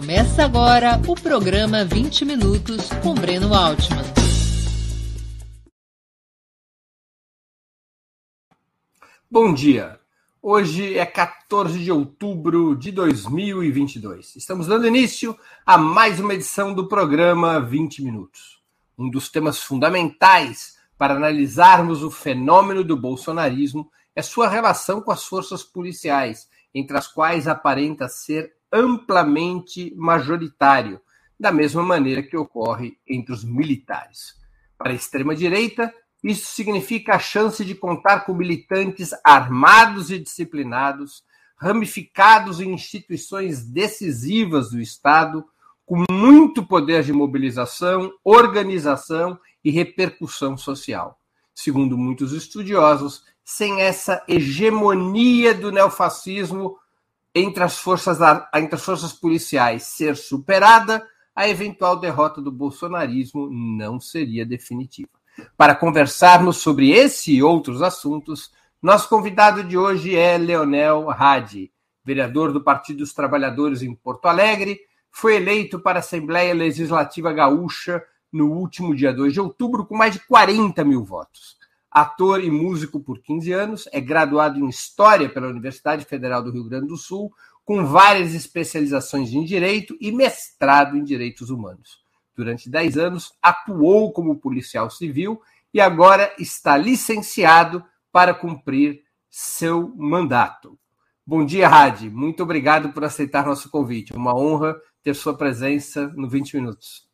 Começa agora o programa 20 Minutos com Breno Altman. Bom dia. Hoje é 14 de outubro de 2022. Estamos dando início a mais uma edição do programa 20 Minutos. Um dos temas fundamentais para analisarmos o fenômeno do bolsonarismo é sua relação com as forças policiais, entre as quais aparenta ser amplamente majoritário, da mesma maneira que ocorre entre os militares. Para a extrema-direita, isso significa a chance de contar com militantes armados e disciplinados, ramificados em instituições decisivas do Estado, com muito poder de mobilização, organização e repercussão social. Segundo muitos estudiosos, sem essa hegemonia do neofascismo entre as forças, entre as forças policiais ser superada, a eventual derrota do bolsonarismo não seria definitiva. Para conversarmos sobre esse e outros assuntos, nosso convidado de hoje é Leonel Hadi, vereador do Partido dos Trabalhadores em Porto Alegre, foi eleito para a Assembleia Legislativa Gaúcha no último dia 2 de outubro com mais de 40 mil votos ator e músico por 15 anos, é graduado em História pela Universidade Federal do Rio Grande do Sul, com várias especializações em Direito e mestrado em Direitos Humanos. Durante 10 anos, atuou como policial civil e agora está licenciado para cumprir seu mandato. Bom dia, Radi. Muito obrigado por aceitar nosso convite. Uma honra ter sua presença no 20 Minutos.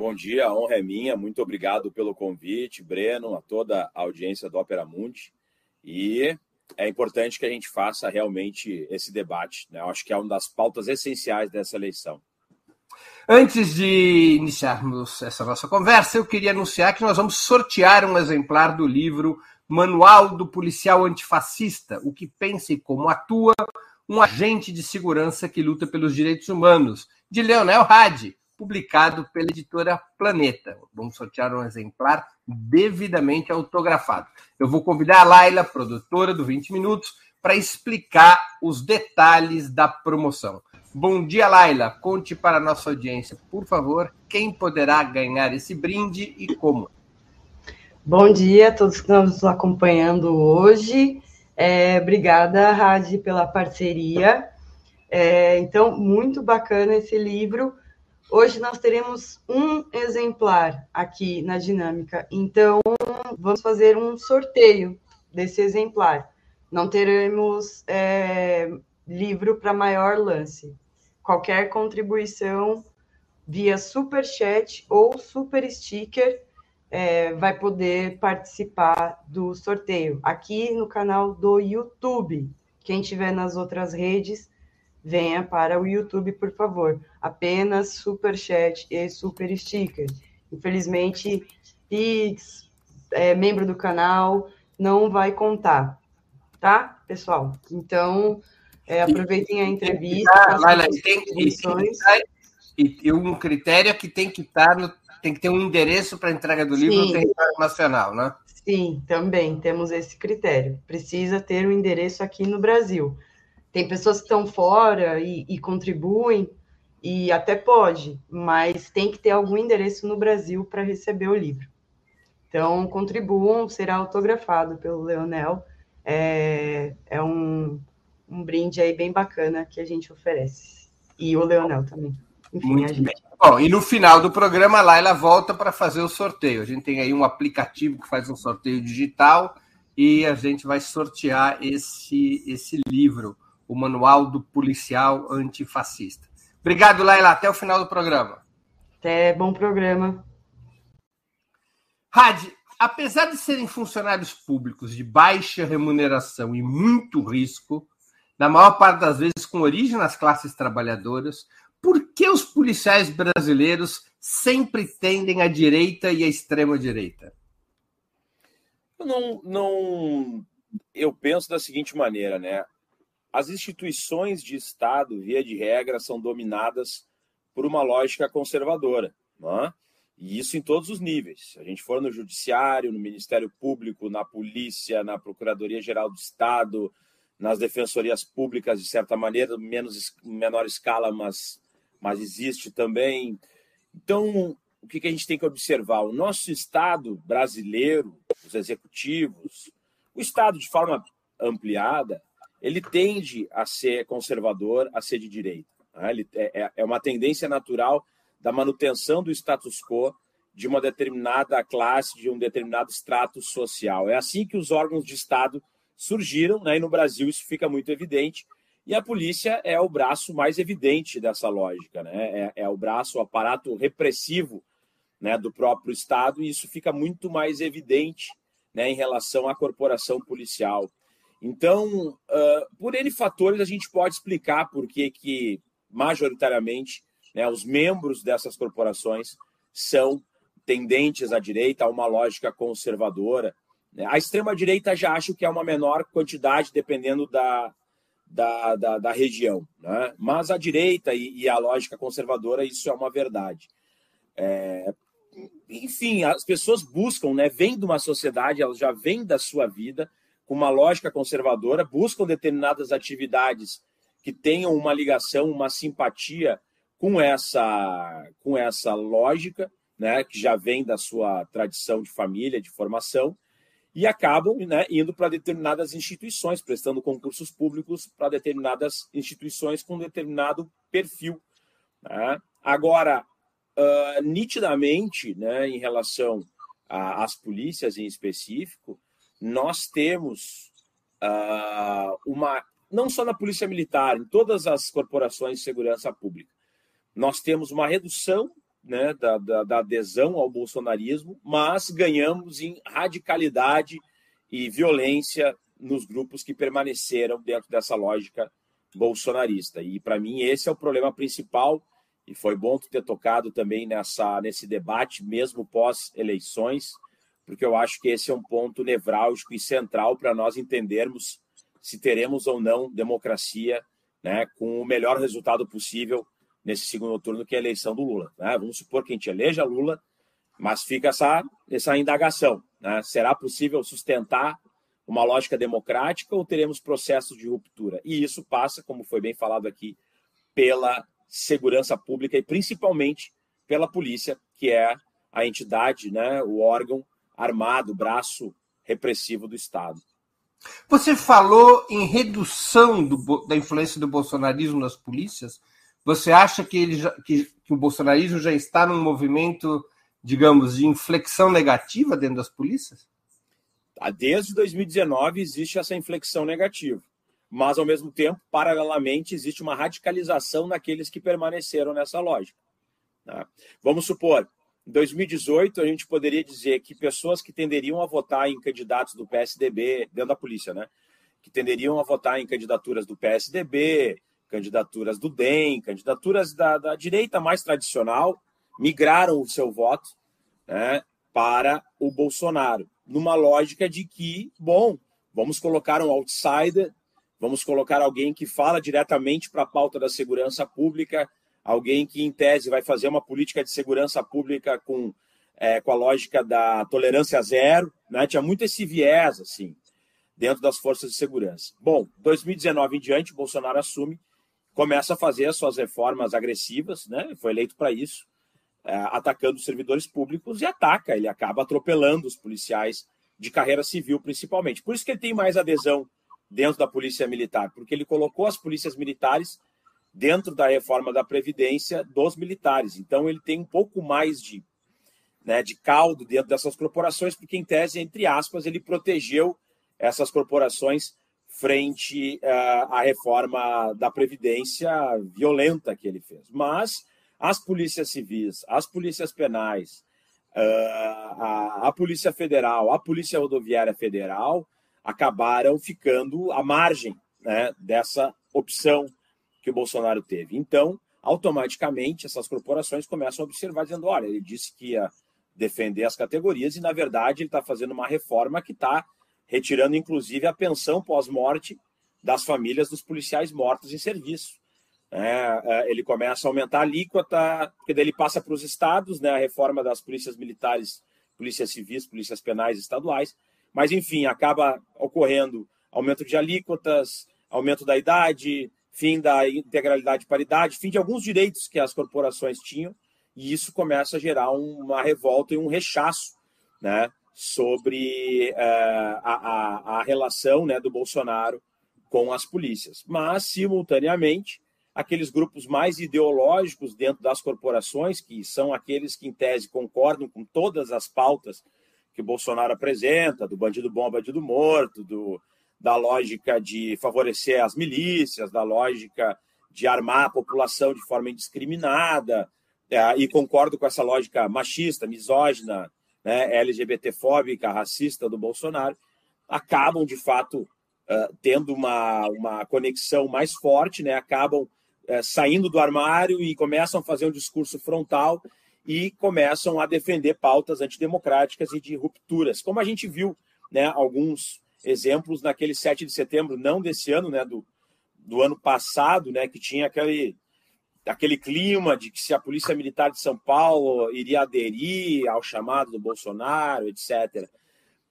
Bom dia, a honra é minha. Muito obrigado pelo convite, Breno, a toda a audiência do Opera Mundi. E é importante que a gente faça realmente esse debate. Né? Eu acho que é uma das pautas essenciais dessa eleição. Antes de iniciarmos essa nossa conversa, eu queria anunciar que nós vamos sortear um exemplar do livro Manual do Policial Antifascista: O que pensa e como atua um agente de segurança que luta pelos direitos humanos, de Leonel Hadi publicado pela editora Planeta. Vamos sortear um exemplar devidamente autografado. Eu vou convidar a Laila, produtora do 20 Minutos, para explicar os detalhes da promoção. Bom dia, Laila. Conte para a nossa audiência, por favor, quem poderá ganhar esse brinde e como. Bom dia a todos que estão nos acompanhando hoje. É, obrigada, Radi, pela parceria. É, então, muito bacana esse livro. Hoje nós teremos um exemplar aqui na dinâmica, então vamos fazer um sorteio desse exemplar. Não teremos é, livro para maior lance. Qualquer contribuição via super chat ou super sticker é, vai poder participar do sorteio aqui no canal do YouTube. Quem tiver nas outras redes venha para o YouTube, por favor. Apenas super chat e super sticker. Infelizmente, Pix, é, membro do canal, não vai contar, tá, pessoal? Então, é, aproveitem a entrevista. Ah, Laila, tem, e, e um critério é que tem que estar no, tem que ter um endereço para entrega do livro Sim. no território nacional, né? Sim, também temos esse critério. Precisa ter um endereço aqui no Brasil. Tem pessoas que estão fora e, e contribuem, e até pode, mas tem que ter algum endereço no Brasil para receber o livro. Então, contribuam, será autografado pelo Leonel. É, é um, um brinde aí bem bacana que a gente oferece. E o Leonel também. Enfim, Muito gente. Bem. Bom, e no final do programa, a Laila volta para fazer o sorteio. A gente tem aí um aplicativo que faz um sorteio digital e a gente vai sortear esse, esse livro o Manual do Policial Antifascista. Obrigado, Laila. Até o final do programa. Até bom programa. Rádio, apesar de serem funcionários públicos de baixa remuneração e muito risco, na maior parte das vezes com origem nas classes trabalhadoras, por que os policiais brasileiros sempre tendem à direita e à extrema direita? Eu não, não, eu penso da seguinte maneira, né? As instituições de Estado, via de regra, são dominadas por uma lógica conservadora. É? E isso em todos os níveis. Se a gente for no Judiciário, no Ministério Público, na Polícia, na Procuradoria-Geral do Estado, nas defensorias públicas, de certa maneira, menos menor escala, mas mas existe também. Então, o que, que a gente tem que observar? O nosso Estado brasileiro, os executivos, o Estado de forma ampliada, ele tende a ser conservador, a ser de direita. Né? Ele é, é, é uma tendência natural da manutenção do status quo de uma determinada classe, de um determinado extrato social. É assim que os órgãos de Estado surgiram, né? e no Brasil isso fica muito evidente. E a polícia é o braço mais evidente dessa lógica, né? é, é o braço, o aparato repressivo né, do próprio Estado, e isso fica muito mais evidente né, em relação à corporação policial. Então, uh, por N fatores, a gente pode explicar por que, que majoritariamente, né, os membros dessas corporações são tendentes à direita, a uma lógica conservadora. Né. A extrema-direita já acho que é uma menor quantidade, dependendo da, da, da, da região. Né? Mas a direita e, e, a lógica conservadora, isso é uma verdade. É, enfim, as pessoas buscam, né, vêm de uma sociedade, elas já vêm da sua vida com uma lógica conservadora, buscam determinadas atividades que tenham uma ligação, uma simpatia com essa com essa lógica, né, que já vem da sua tradição de família, de formação, e acabam né, indo para determinadas instituições, prestando concursos públicos para determinadas instituições com determinado perfil. Né? Agora, uh, nitidamente, né, em relação às polícias em específico, nós temos uh, uma, não só na Polícia Militar, em todas as corporações de segurança pública, nós temos uma redução né, da, da, da adesão ao bolsonarismo, mas ganhamos em radicalidade e violência nos grupos que permaneceram dentro dessa lógica bolsonarista. E, para mim, esse é o problema principal e foi bom ter tocado também nessa, nesse debate, mesmo pós-eleições, porque eu acho que esse é um ponto nevrálgico e central para nós entendermos se teremos ou não democracia né, com o melhor resultado possível nesse segundo turno, que é a eleição do Lula. Né? Vamos supor que a gente eleja Lula, mas fica essa, essa indagação. Né? Será possível sustentar uma lógica democrática ou teremos processos de ruptura? E isso passa, como foi bem falado aqui, pela segurança pública e principalmente pela polícia, que é a entidade, né, o órgão armado, braço repressivo do Estado. Você falou em redução do, da influência do bolsonarismo nas polícias. Você acha que, ele já, que, que o bolsonarismo já está num movimento, digamos, de inflexão negativa dentro das polícias? Desde 2019 existe essa inflexão negativa mas ao mesmo tempo, paralelamente, existe uma radicalização naqueles que permaneceram nessa lógica. Né? Vamos supor, em 2018, a gente poderia dizer que pessoas que tenderiam a votar em candidatos do PSDB, dentro da polícia, né? Que tenderiam a votar em candidaturas do PSDB, candidaturas do DEM, candidaturas da, da direita mais tradicional, migraram o seu voto né, para o Bolsonaro, numa lógica de que, bom, vamos colocar um outsider Vamos colocar alguém que fala diretamente para a pauta da segurança pública, alguém que, em tese, vai fazer uma política de segurança pública com, é, com a lógica da tolerância zero. Né? Tinha muito esse viés, assim, dentro das forças de segurança. Bom, 2019 em diante, Bolsonaro assume, começa a fazer as suas reformas agressivas, né? foi eleito para isso, é, atacando os servidores públicos e ataca, ele acaba atropelando os policiais de carreira civil, principalmente. Por isso que ele tem mais adesão dentro da Polícia Militar, porque ele colocou as polícias militares dentro da reforma da Previdência dos militares. Então, ele tem um pouco mais de, né, de caldo dentro dessas corporações, porque, em tese, entre aspas, ele protegeu essas corporações frente uh, à reforma da Previdência violenta que ele fez. Mas as polícias civis, as polícias penais, uh, a, a Polícia Federal, a Polícia Rodoviária Federal, acabaram ficando à margem né, dessa opção que o Bolsonaro teve. Então, automaticamente, essas corporações começam a observar, dizendo: olha, ele disse que ia defender as categorias e, na verdade, ele está fazendo uma reforma que está retirando, inclusive, a pensão pós-morte das famílias dos policiais mortos em serviço. É, é ele começa a aumentar a alíquota, porque daí ele passa para os estados, né, a reforma das polícias militares, polícias civis, polícias penais estaduais, mas, enfim, acaba ocorrendo aumento de alíquotas, aumento da idade, fim da integralidade e paridade, fim de alguns direitos que as corporações tinham, e isso começa a gerar uma revolta e um rechaço né, sobre uh, a, a, a, relação né, do Bolsonaro com as polícias. Mas, simultaneamente, aqueles grupos mais ideológicos dentro das corporações, que são aqueles que, em tese, concordam com todas as pautas que o Bolsonaro apresenta, do bandido bom, bandido morto, do, da lógica de favorecer as milícias, da lógica de armar a população de forma indiscriminada, é, e concordo com essa lógica machista, misógina, né, LGBTfóbica, racista do Bolsonaro, acabam, de fato, uh, tendo uma, uma conexão mais forte, né, acabam uh, saindo do armário e começam a fazer um discurso frontal e começam a defender pautas antidemocráticas e de rupturas, como a gente viu né, alguns exemplos naquele 7 de setembro, não desse ano, né, do, do ano passado, né, que tinha aquele, aquele clima de que se a Polícia Militar de São Paulo iria aderir ao chamado do Bolsonaro, etc.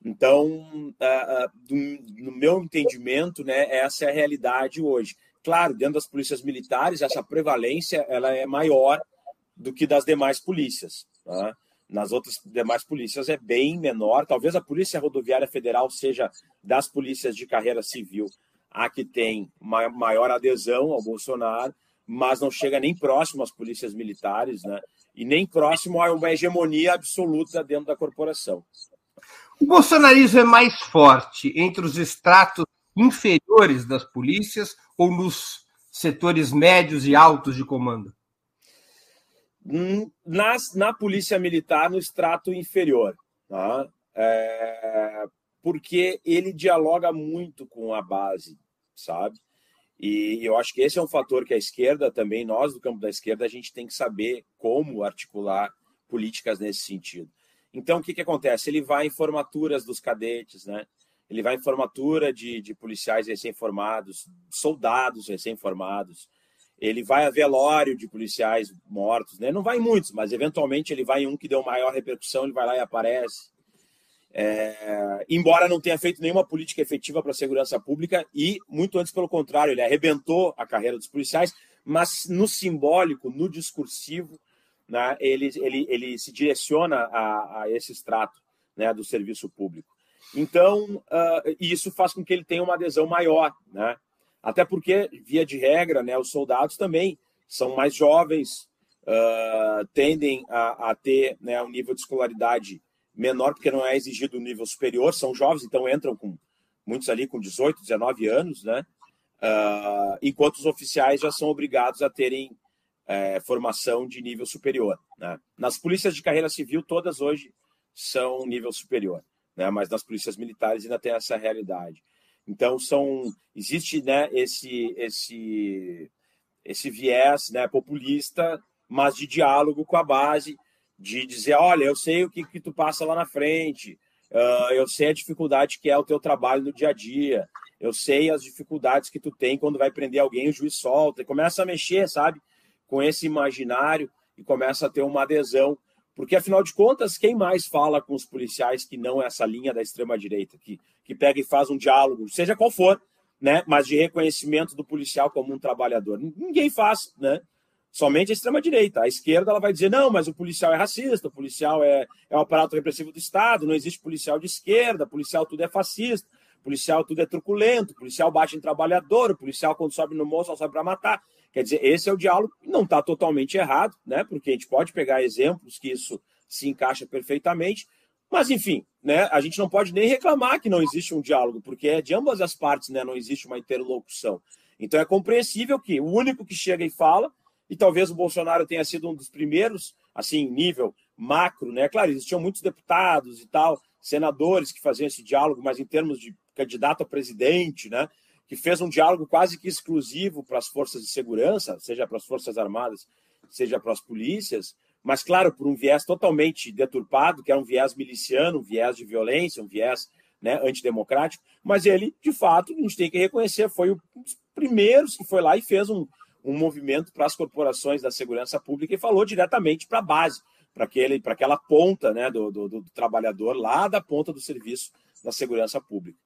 Então, uh, uh, no meu entendimento, né, essa é a realidade hoje. Claro, dentro das polícias militares, essa prevalência ela é maior do que das demais polícias. Tá? Nas outras demais polícias é bem menor. Talvez a Polícia Rodoviária Federal seja das polícias de carreira civil a que tem maior adesão ao Bolsonaro, mas não chega nem próximo às polícias militares, né? E nem próximo a uma hegemonia absoluta dentro da corporação. O bolsonarismo é mais forte entre os estratos inferiores das polícias ou nos setores médios e altos de comando? Nas, na polícia militar, no extrato inferior, tá? é, porque ele dialoga muito com a base, sabe? E eu acho que esse é um fator que a esquerda também, nós do campo da esquerda, a gente tem que saber como articular políticas nesse sentido. Então, o que, que acontece? Ele vai em formaturas dos cadetes, né? Ele vai em formatura de, de policiais recém-formados, soldados recém-formados, ele vai a velório de policiais mortos, né? Não vai em muitos, mas eventualmente ele vai em um que deu maior repercussão, ele vai lá e aparece. É... embora não tenha feito nenhuma política efetiva para a segurança pública e muito antes pelo contrário, ele arrebentou a carreira dos policiais, mas no simbólico, no discursivo, né, ele, ele, ele se direciona a, a esse extrato né, do serviço público. Então, uh, isso faz com que ele tenha uma adesão maior, né? Até porque, via de regra, né, os soldados também são mais jovens, uh, tendem a, a ter né, um nível de escolaridade menor, porque não é exigido um nível superior, são jovens, então entram com muitos ali com 18, 19 anos, né? Uh, enquanto os oficiais já são obrigados a terem é, formação de nível superior. Né? Nas polícias de carreira civil, todas hoje são nível superior, né? mas nas polícias militares ainda tem essa realidade. Então são existe né, esse esse esse viés né, populista, mas de diálogo com a base, de dizer, olha, eu sei o que, que tu passa lá na frente, uh, eu sei a dificuldade que é o teu trabalho no dia a dia, eu sei as dificuldades que tu tem quando vai prender alguém, o juiz solta, e começa a mexer, sabe, com esse imaginário e começa a ter uma adesão porque, afinal de contas, quem mais fala com os policiais que não é essa linha da extrema-direita, que, que pega e faz um diálogo, seja qual for, né? mas de reconhecimento do policial como um trabalhador? Ninguém faz, né? Somente a extrema-direita. A esquerda ela vai dizer: não, mas o policial é racista, o policial é, é um aparato repressivo do Estado, não existe policial de esquerda, policial tudo é fascista, policial tudo é truculento, policial bate em trabalhador, o policial, quando sobe no moço, só sobe para matar. Quer dizer, esse é o diálogo, não está totalmente errado, né? Porque a gente pode pegar exemplos que isso se encaixa perfeitamente, mas enfim, né? A gente não pode nem reclamar que não existe um diálogo, porque é de ambas as partes, né? Não existe uma interlocução. Então é compreensível que o único que chega e fala, e talvez o Bolsonaro tenha sido um dos primeiros, assim, nível macro, né? Claro, existiam muitos deputados e tal, senadores que faziam esse diálogo, mas em termos de candidato a presidente, né? Que fez um diálogo quase que exclusivo para as forças de segurança, seja para as Forças Armadas, seja para as polícias, mas, claro, por um viés totalmente deturpado, que é um viés miliciano, um viés de violência, um viés né, antidemocrático, mas ele, de fato, a gente tem que reconhecer, foi um dos primeiros que foi lá e fez um, um movimento para as corporações da segurança pública e falou diretamente para a base, para aquela ponta né, do, do, do trabalhador lá da ponta do serviço da segurança pública.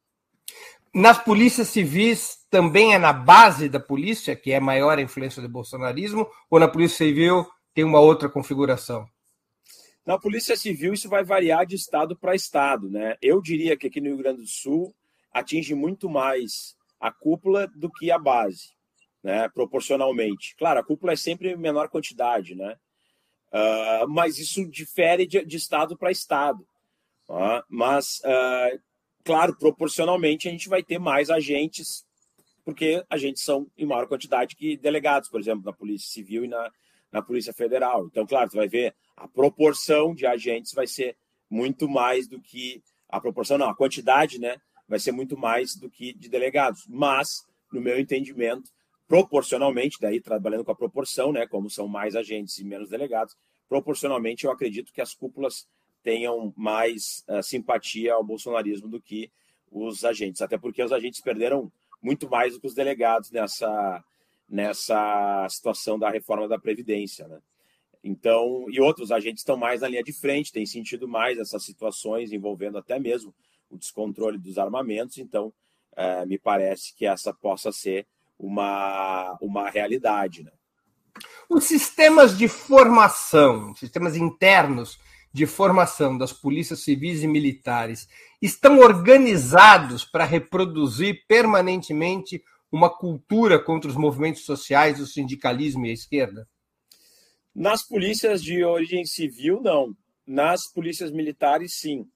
Nas polícias civis também é na base da polícia, que é maior a influência do bolsonarismo, ou na polícia civil tem uma outra configuração? Na polícia civil isso vai variar de estado para estado, né? Eu diria que aqui no Rio Grande do Sul atinge muito mais a cúpula do que a base, né? Proporcionalmente. Claro, a cúpula é sempre menor quantidade, né? Uh, mas isso difere de, de estado para estado. Uh, mas, uh, claro, proporcionalmente a gente vai ter mais agentes, porque agentes são em maior quantidade que delegados, por exemplo, na Polícia Civil e na, na Polícia Federal. Então, claro, você vai ver a proporção de agentes vai ser muito mais do que a proporção, não, a quantidade, né, vai ser muito mais do que de delegados. Mas, no meu entendimento, proporcionalmente, daí trabalhando com a proporção, né, como são mais agentes e menos delegados, proporcionalmente eu acredito que as cúpulas tenham mais uh, simpatia ao bolsonarismo do que os agentes, até porque os agentes perderam muito mais do que os delegados nessa nessa situação da reforma da previdência, né? Então, e outros agentes estão mais na linha de frente, têm sentido mais essas situações envolvendo até mesmo o descontrole dos armamentos. Então, é, me parece que essa possa ser uma, uma realidade. Né? Os sistemas de formação, sistemas internos de formação das polícias civis e militares, estão organizados para reproduzir permanentemente uma cultura contra os movimentos sociais, o sindicalismo e a esquerda? Nas polícias de origem civil, não. Nas polícias militares, sim.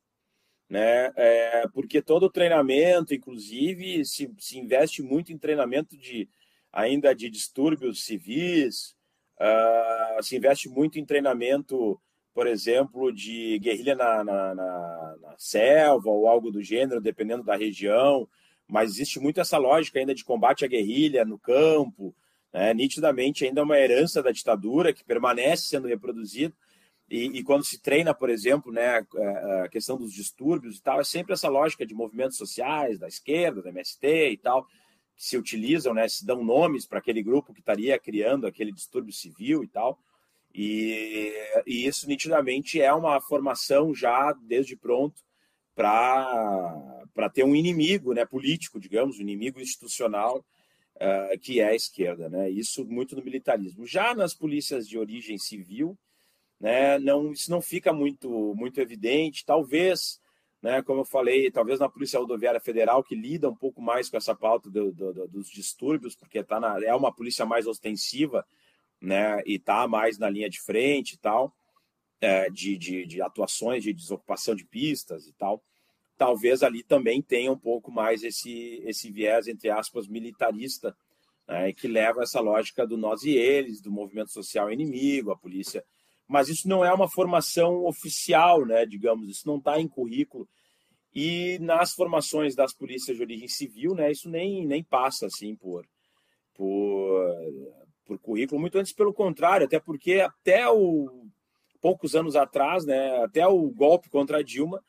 Né? É, porque todo o treinamento, inclusive, se, se investe muito em treinamento de ainda de distúrbios civis, uh, se investe muito em treinamento, por exemplo, de guerrilha na, na, na, na selva ou algo do gênero, dependendo da região mas existe muito essa lógica ainda de combate à guerrilha no campo, né? nitidamente ainda é uma herança da ditadura que permanece sendo reproduzida. E, e, quando se treina, por exemplo, né, a questão dos distúrbios e tal, é sempre essa lógica de movimentos sociais, da esquerda, da MST e tal, que se utilizam, né, se dão nomes para aquele grupo que estaria criando aquele distúrbio civil e tal. E, e isso nitidamente é uma formação já desde pronto para ter um inimigo né, político, digamos, um inimigo institucional, uh, que é a esquerda. Né? Isso muito no militarismo. Já nas polícias de origem civil, né, não, isso não fica muito, muito evidente. Talvez, né, como eu falei, talvez na Polícia Rodoviária Federal, que lida um pouco mais com essa pauta do, do, dos distúrbios, porque tá na, é uma polícia mais ostensiva né, e está mais na linha de frente e tal é, de, de, de, atuações de desocupação de pistas e tal, talvez ali também tenha um pouco mais esse, esse viés, entre aspas, militarista, né, que leva essa lógica do nós e eles, do movimento social inimigo, a polícia. Mas isso não é uma formação oficial, né, digamos, isso não está em currículo. E nas formações das polícias de origem civil, né, isso nem, nem passa assim por, por, por currículo, muito antes pelo contrário, até porque até o poucos anos atrás, né, até o golpe contra a Dilma,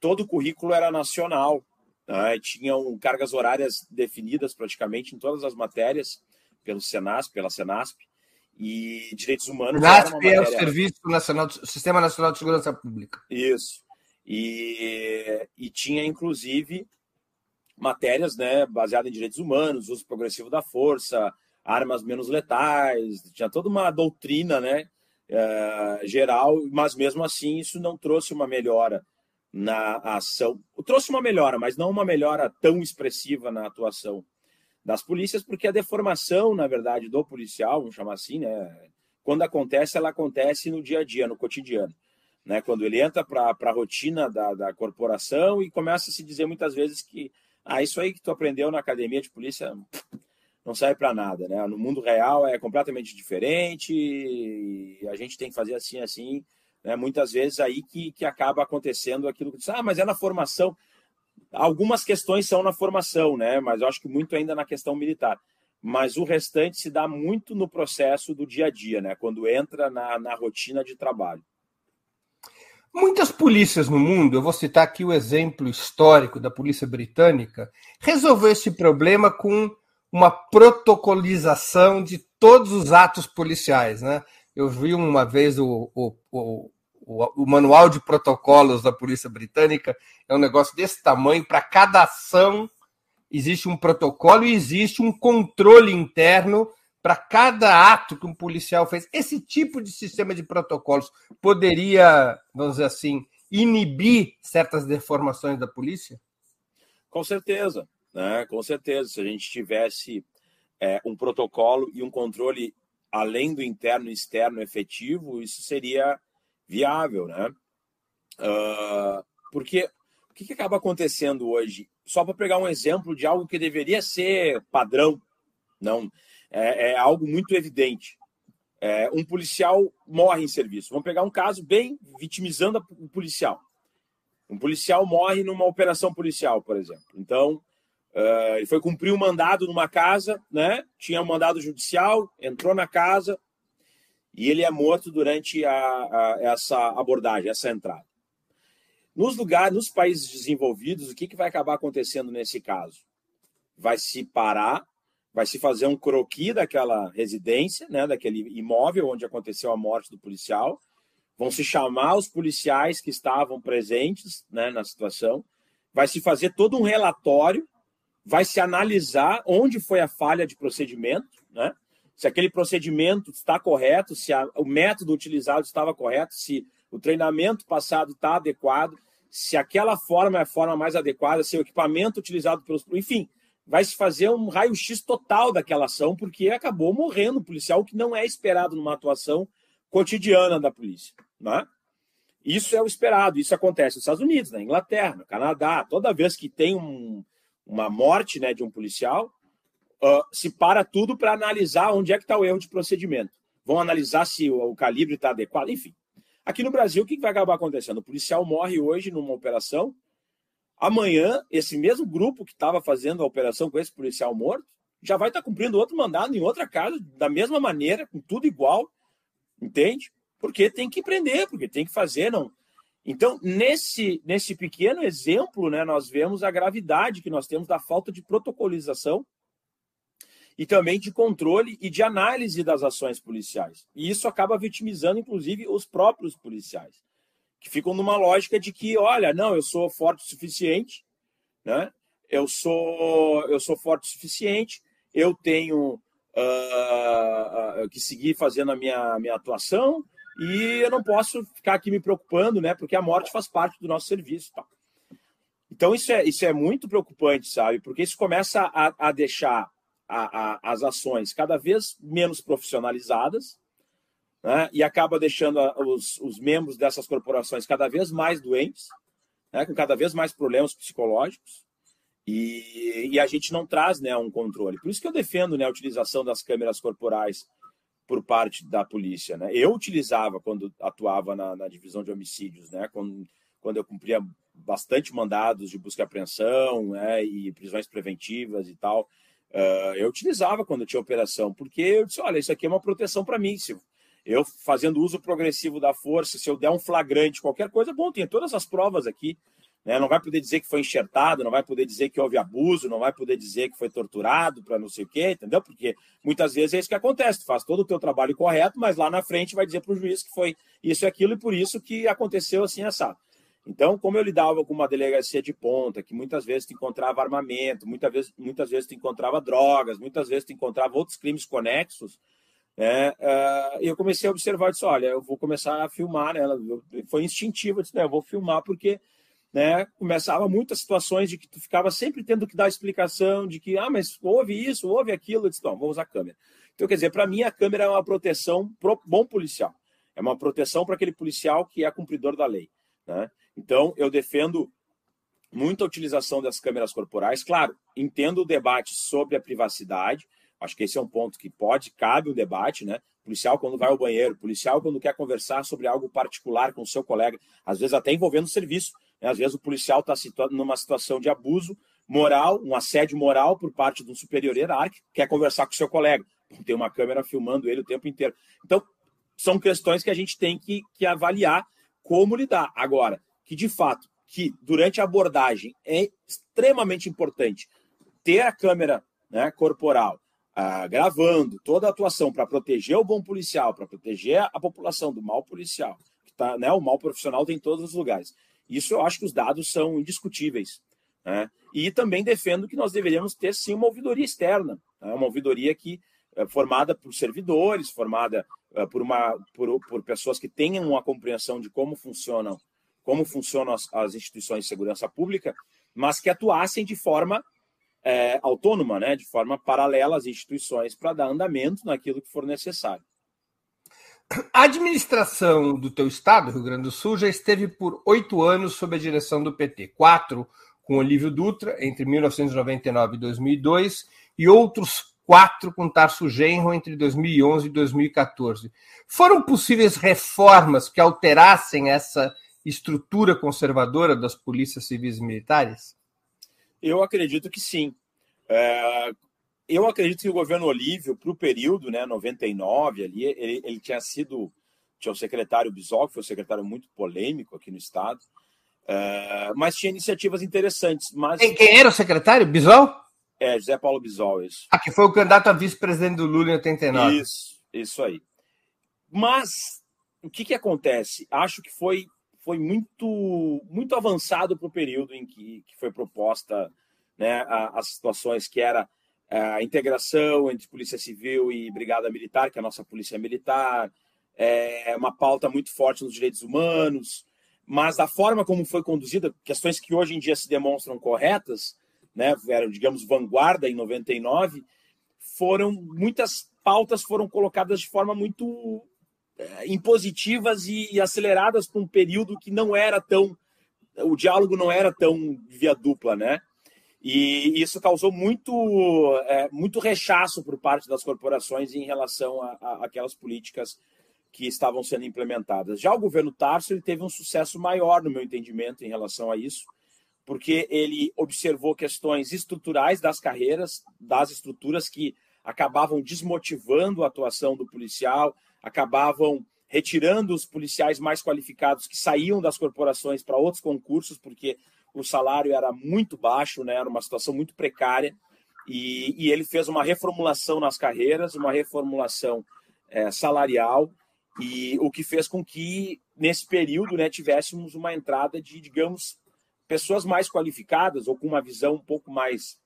todo o currículo era nacional. Né, tinham cargas horárias definidas praticamente em todas as matérias pelo Senasp, pela Senasp, e direitos humanos. Senasp é o Serviço Nacional, Sistema Nacional de Segurança Pública. Isso. E, e tinha, inclusive, matérias né, baseadas em direitos humanos, uso progressivo da força, armas menos letais, tinha toda uma doutrina né, é, geral, mas mesmo assim isso não trouxe uma melhora na ação. Trouxe uma melhora, mas não uma melhora tão expressiva na atuação das polícias, porque a deformação, na verdade, do policial, vamos chamar assim, né? Quando acontece, ela acontece no dia a dia, no cotidiano. Né? Quando ele entra para a rotina da, da corporação e começa a se dizer muitas vezes que ah, isso aí que tu aprendeu na academia de polícia não serve para nada, né? No mundo real é completamente diferente e a gente tem que fazer assim, assim, né? Muitas vezes aí que, que acaba acontecendo aquilo que diz, ah, mas é na formação. Algumas questões são na formação, né? Mas eu acho que muito ainda na questão militar. Mas o restante se dá muito no processo do dia a dia, né? Quando entra na, na rotina de trabalho. Muitas polícias no mundo, eu vou citar aqui o exemplo histórico da polícia britânica, resolveu esse problema com uma protocolização de todos os atos policiais. Né? Eu vi uma vez o, o, o, o manual de protocolos da Polícia Britânica, é um negócio desse tamanho, para cada ação existe um protocolo e existe um controle interno para cada ato que um policial fez. Esse tipo de sistema de protocolos poderia, vamos dizer assim, inibir certas deformações da polícia? Com certeza, né? Com certeza. Se a gente tivesse é, um protocolo e um controle além do interno e externo efetivo, isso seria viável, né? Uh, porque o que, que acaba acontecendo hoje? Só para pegar um exemplo de algo que deveria ser padrão, não é, é algo muito evidente. É, um policial morre em serviço. Vamos pegar um caso bem vitimizando o policial. Um policial morre numa operação policial, por exemplo. Então, uh, ele foi cumprir um mandado numa casa, né? Tinha um mandado judicial, entrou na casa e ele é morto durante a, a, essa abordagem, essa entrada. Nos lugares, nos países desenvolvidos, o que, que vai acabar acontecendo nesse caso? Vai se parar vai se fazer um croqui daquela residência, né, daquele imóvel onde aconteceu a morte do policial. Vão se chamar os policiais que estavam presentes né, na situação. Vai se fazer todo um relatório, vai se analisar onde foi a falha de procedimento, né? se aquele procedimento está correto, se a, o método utilizado estava correto, se o treinamento passado está adequado, se aquela forma é a forma mais adequada, se o equipamento utilizado pelos. Enfim, vai se fazer um raio-x total daquela ação, porque acabou morrendo o policial, que não é esperado numa atuação cotidiana da polícia. Né? Isso é o esperado, isso acontece nos Estados Unidos, na Inglaterra, no Canadá. Toda vez que tem um, uma morte né, de um policial, uh, se para tudo para analisar onde é que está o erro de procedimento. Vão analisar se o, o calibre está adequado, enfim. Aqui no Brasil, o que vai acabar acontecendo? O policial morre hoje numa operação, Amanhã, esse mesmo grupo que estava fazendo a operação com esse policial morto já vai estar tá cumprindo outro mandado em outra casa, da mesma maneira, com tudo igual, entende? Porque tem que prender, porque tem que fazer, não. Então, nesse, nesse pequeno exemplo, né, nós vemos a gravidade que nós temos da falta de protocolização e também de controle e de análise das ações policiais. E isso acaba vitimizando, inclusive, os próprios policiais que ficam numa lógica de que, olha, não, eu sou forte o suficiente, né? Eu sou eu sou forte o suficiente, eu tenho uh, que seguir fazendo a minha, minha atuação e eu não posso ficar aqui me preocupando, né? Porque a morte faz parte do nosso serviço, tá? Então isso é isso é muito preocupante, sabe? Porque isso começa a, a deixar a, a, as ações cada vez menos profissionalizadas, né? e acaba deixando os, os, membros dessas corporações cada vez mais doentes, né? com cada vez mais problemas psicológicos, e, e, a gente não traz né, um controle. Por isso que eu defendo né, a utilização das câmeras corporais por parte da polícia. Né? Eu utilizava quando atuava na, na divisão de homicídios, né? quando, quando eu cumpria bastante mandados de busca e apreensão né, e prisões preventivas e tal. Uh, eu utilizava quando tinha operação, porque eu disse: olha, isso aqui é uma proteção para mim. Se, eu fazendo uso progressivo da força, se eu der um flagrante, qualquer coisa, bom, tem todas as provas aqui. Né? Não vai poder dizer que foi enxertado, não vai poder dizer que houve abuso, não vai poder dizer que foi torturado para não sei o quê, entendeu? Porque muitas vezes é isso que acontece, tu faz todo o teu trabalho correto, mas lá na frente vai dizer para o juiz que foi isso e aquilo, e por isso que aconteceu assim, assado. Então, como eu lidava com uma delegacia de ponta, que muitas vezes tu encontrava armamento, muitas vezes, muitas vezes tu encontrava drogas, muitas vezes tu encontrava outros crimes conexos, é, uh, eu comecei a observar, disse, olha, eu vou começar a filmar, né? Foi instintivo, disse, né, eu vou filmar porque né, começava muitas situações de que tu ficava sempre tendo que dar explicação de que, ah, mas houve isso, houve aquilo, eu disse, não, vou usar câmera. Então, quer dizer, para mim a câmera é uma proteção para bom policial, é uma proteção para aquele policial que é cumpridor da lei, né? Então, eu defendo muita utilização das câmeras corporais, claro, entendo o debate sobre a privacidade, Acho que esse é um ponto que pode, cabe um debate, né? Policial quando vai ao banheiro, policial quando quer conversar sobre algo particular com o seu colega, às vezes até envolvendo serviço. Né? Às vezes o policial está numa situação de abuso moral, um assédio moral por parte de um superior hierárquico, quer conversar com o seu colega. Tem uma câmera filmando ele o tempo inteiro. Então, são questões que a gente tem que, que avaliar como lidar. Agora, que de fato, que durante a abordagem é extremamente importante ter a câmera né, corporal, ah, gravando toda a atuação para proteger o bom policial, para proteger a população do mal policial, que tá, né, o mal profissional tem em todos os lugares. Isso eu acho que os dados são indiscutíveis. Né? E também defendo que nós deveríamos ter sim uma ouvidoria externa, né? uma ouvidoria que é formada por servidores, formada é, por, uma, por, por pessoas que tenham uma compreensão de como funcionam como funcionam as, as instituições de segurança pública, mas que atuassem de forma é, autônoma, né, de forma paralela às instituições, para dar andamento naquilo que for necessário. A administração do teu estado, Rio Grande do Sul, já esteve por oito anos sob a direção do PT. Quatro com Olívio Dutra, entre 1999 e 2002, e outros quatro com Tarso Genro, entre 2011 e 2014. Foram possíveis reformas que alterassem essa estrutura conservadora das polícias civis e militares? Eu acredito que sim. É, eu acredito que o governo Olívio, para o período, né, 99, ali, ele, ele tinha sido. Tinha o secretário Bisol, que foi um secretário muito polêmico aqui no Estado, é, mas tinha iniciativas interessantes. Mas... Quem, quem era o secretário? Bisol? É, José Paulo Bisol, isso. Ah, que foi o candidato a vice-presidente do Lula em 89. Isso, isso aí. Mas o que, que acontece? Acho que foi foi muito, muito avançado para o período em que, que foi proposta né, as situações que era a integração entre Polícia Civil e Brigada Militar, que é a nossa Polícia Militar, é uma pauta muito forte nos direitos humanos, mas da forma como foi conduzida, questões que hoje em dia se demonstram corretas, né, eram, digamos, vanguarda em 99, foram muitas pautas foram colocadas de forma muito é, impositivas e, aceleradas para um período que não era tão. O diálogo não era tão via dupla, né? E isso causou muito, é, muito rechaço por parte das corporações em relação aquelas políticas que estavam sendo implementadas. Já o governo Tarso ele teve um sucesso maior, no meu entendimento, em relação a isso, porque ele observou questões estruturais das carreiras, das estruturas que acabavam desmotivando a atuação do policial, acabavam retirando os policiais mais qualificados que saíam das corporações para outros concursos, porque o salário era muito baixo, né? era uma situação muito precária. E, e ele fez uma reformulação nas carreiras, uma reformulação é, salarial, e o que fez com que, nesse período, né, tivéssemos uma entrada de, digamos, pessoas mais qualificadas ou com uma visão um pouco mais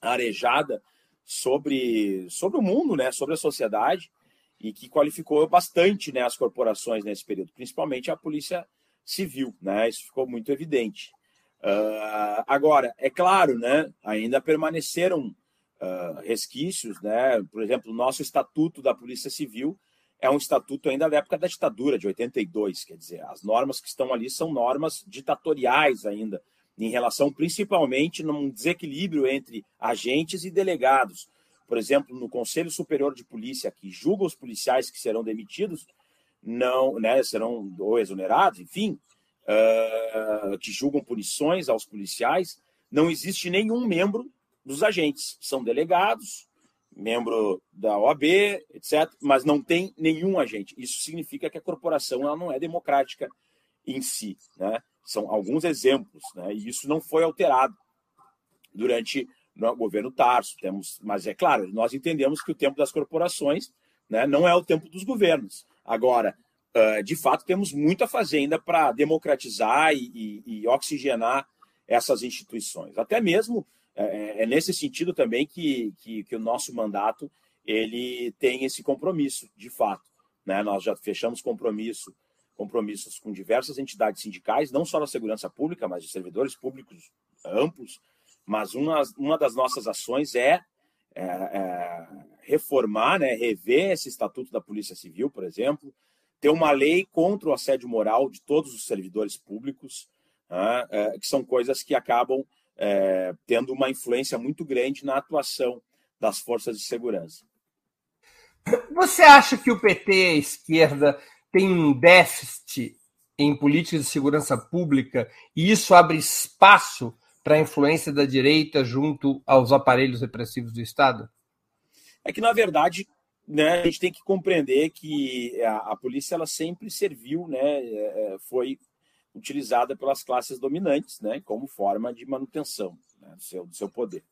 arejada sobre, sobre o mundo, né, sobre a sociedade, e que qualificou bastante né, as corporações nesse período, principalmente a Polícia Civil, né? Isso ficou muito evidente. Uh, agora, é claro, né, ainda permaneceram uh, resquícios, né? Por exemplo, o nosso estatuto da Polícia Civil é um estatuto ainda da época da ditadura, de 82, quer dizer, as normas que estão ali são normas ditatoriais ainda, em relação principalmente num desequilíbrio entre agentes e delegados por exemplo, no Conselho Superior de Polícia, que julga os policiais que serão demitidos, não, né, serão ou exonerados, enfim, uh, que julgam punições aos policiais, não existe nenhum membro dos agentes. São delegados, membro da OAB, etc., mas não tem nenhum agente. Isso significa que a corporação ela não é democrática em si. Né? São alguns exemplos, né? e isso não foi alterado durante no governo Tarso, temos, mas é claro, nós entendemos que o tempo das corporações né, não é o tempo dos governos. Agora, uh, de fato, temos muito a fazer ainda para democratizar e, e, e, oxigenar essas instituições. Até mesmo é, é, é nesse sentido também que, que, que, o nosso mandato ele tem esse compromisso, de fato. Né? Nós já fechamos compromisso, compromissos com diversas entidades sindicais, não só na segurança pública, mas de servidores públicos amplos, mas uma, uma das nossas ações é, é, é reformar, né, rever esse estatuto da Polícia Civil, por exemplo, ter uma lei contra o assédio moral de todos os servidores públicos, né, é, que são coisas que acabam é, tendo uma influência muito grande na atuação das forças de segurança. Você acha que o PT e a esquerda tem um déficit em políticas de segurança pública e isso abre espaço para a influência da direita junto aos aparelhos repressivos do Estado? É que, na verdade, né, a gente tem que compreender que a, a polícia ela sempre serviu, né, é, é, foi utilizada pelas classes dominantes né, como forma de manutenção né, do, seu, do seu poder.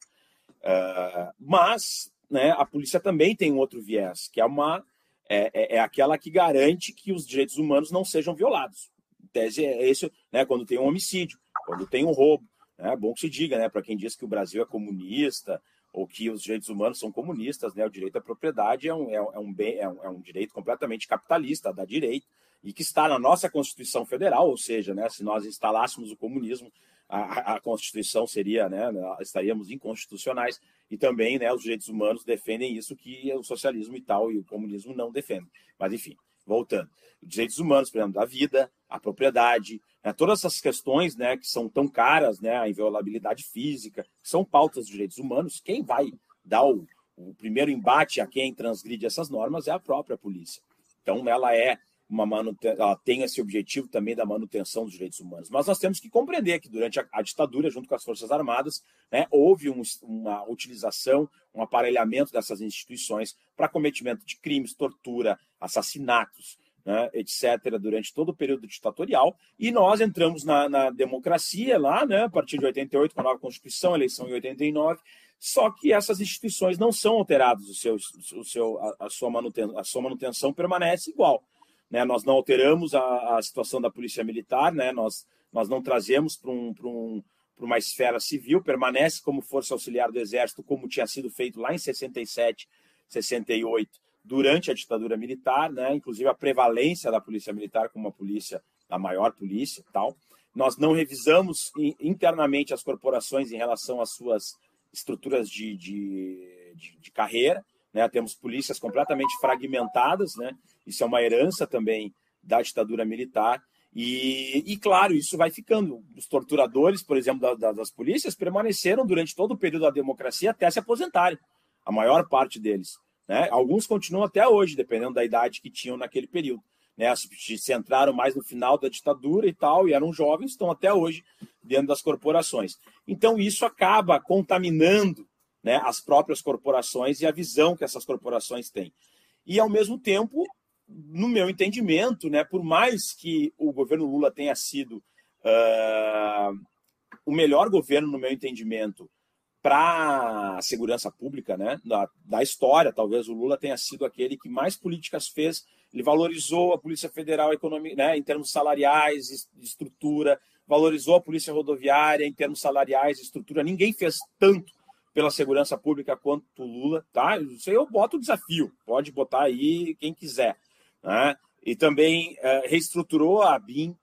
Uh, mas né, a polícia também tem um outro viés, que é, uma, é, é, é, aquela que garante que os direitos humanos não sejam violados. Tese é isso, né, quando tem um homicídio, quando tem um roubo, É bom que se diga, né? Para quem diz que o Brasil é comunista ou que os direitos humanos são comunistas, né? O direito à propriedade é um, é um, bem, é um, é um direito completamente capitalista da direita e que está na nossa Constituição Federal, ou seja, né, se nós instalássemos o comunismo, a, a Constituição seria, né, estaríamos inconstitucionais, e também né, os direitos humanos defendem isso que o socialismo e tal, e o comunismo não defendem. Mas, enfim, voltando. Os direitos humanos, por exemplo, da vida, a propriedade, né, todas essas questões né, que são tão caras, né, a inviolabilidade física, são pautas dos direitos humanos, quem vai dar o, o primeiro embate a quem transgride essas normas é a própria polícia. Então, ela é uma manutenção, ela tem esse objetivo também da manutenção dos direitos humanos. Mas nós temos que compreender que durante a, a ditadura, junto com as Forças Armadas, né, houve um, uma utilização, um aparelhamento dessas instituições para cometimento de crimes, tortura, assassinatos, né, etc., durante todo o período ditatorial. E nós entramos na, na democracia lá, né, a partir de 88, com a nova Constituição, eleição em 89, só que essas instituições não são alteradas, o seu, o seu, a, a, sua manutenção, a sua manutenção permanece igual. Né? Nós não alteramos a, a situação da polícia militar, né? nós, nós não trazemos para um, um, uma esfera civil, permanece como força auxiliar do Exército, como tinha sido feito lá em 67, 68, durante a ditadura militar, né? inclusive a prevalência da polícia militar como uma polícia, a maior polícia tal. Nós não revisamos internamente as corporações em relação às suas estruturas de, de, de, de carreira, né? Temos polícias completamente fragmentadas, né? Isso é uma herança também da ditadura militar. E, e claro, isso vai ficando. Os torturadores, por exemplo, da, da, das polícias, permaneceram durante todo o período da democracia até se aposentarem, a maior parte deles. Né? Alguns continuam até hoje, dependendo da idade que tinham naquele período. Né? Se entraram mais no final da ditadura e tal, e eram jovens, estão até hoje dentro das corporações. Então, isso acaba contaminando né, as próprias corporações e a visão que essas corporações têm. E, ao mesmo tempo, no meu entendimento, né, por mais que o governo Lula tenha sido uh, o melhor governo, no meu entendimento, para a segurança pública né, da, da história, talvez o Lula tenha sido aquele que mais políticas fez. Ele valorizou a Polícia Federal economia, né, em termos salariais, estrutura, valorizou a Polícia Rodoviária em termos salariais, estrutura. Ninguém fez tanto pela segurança pública quanto o Lula, tá? Isso aí eu boto o desafio, pode botar aí quem quiser. Né? E também é, reestruturou a BIM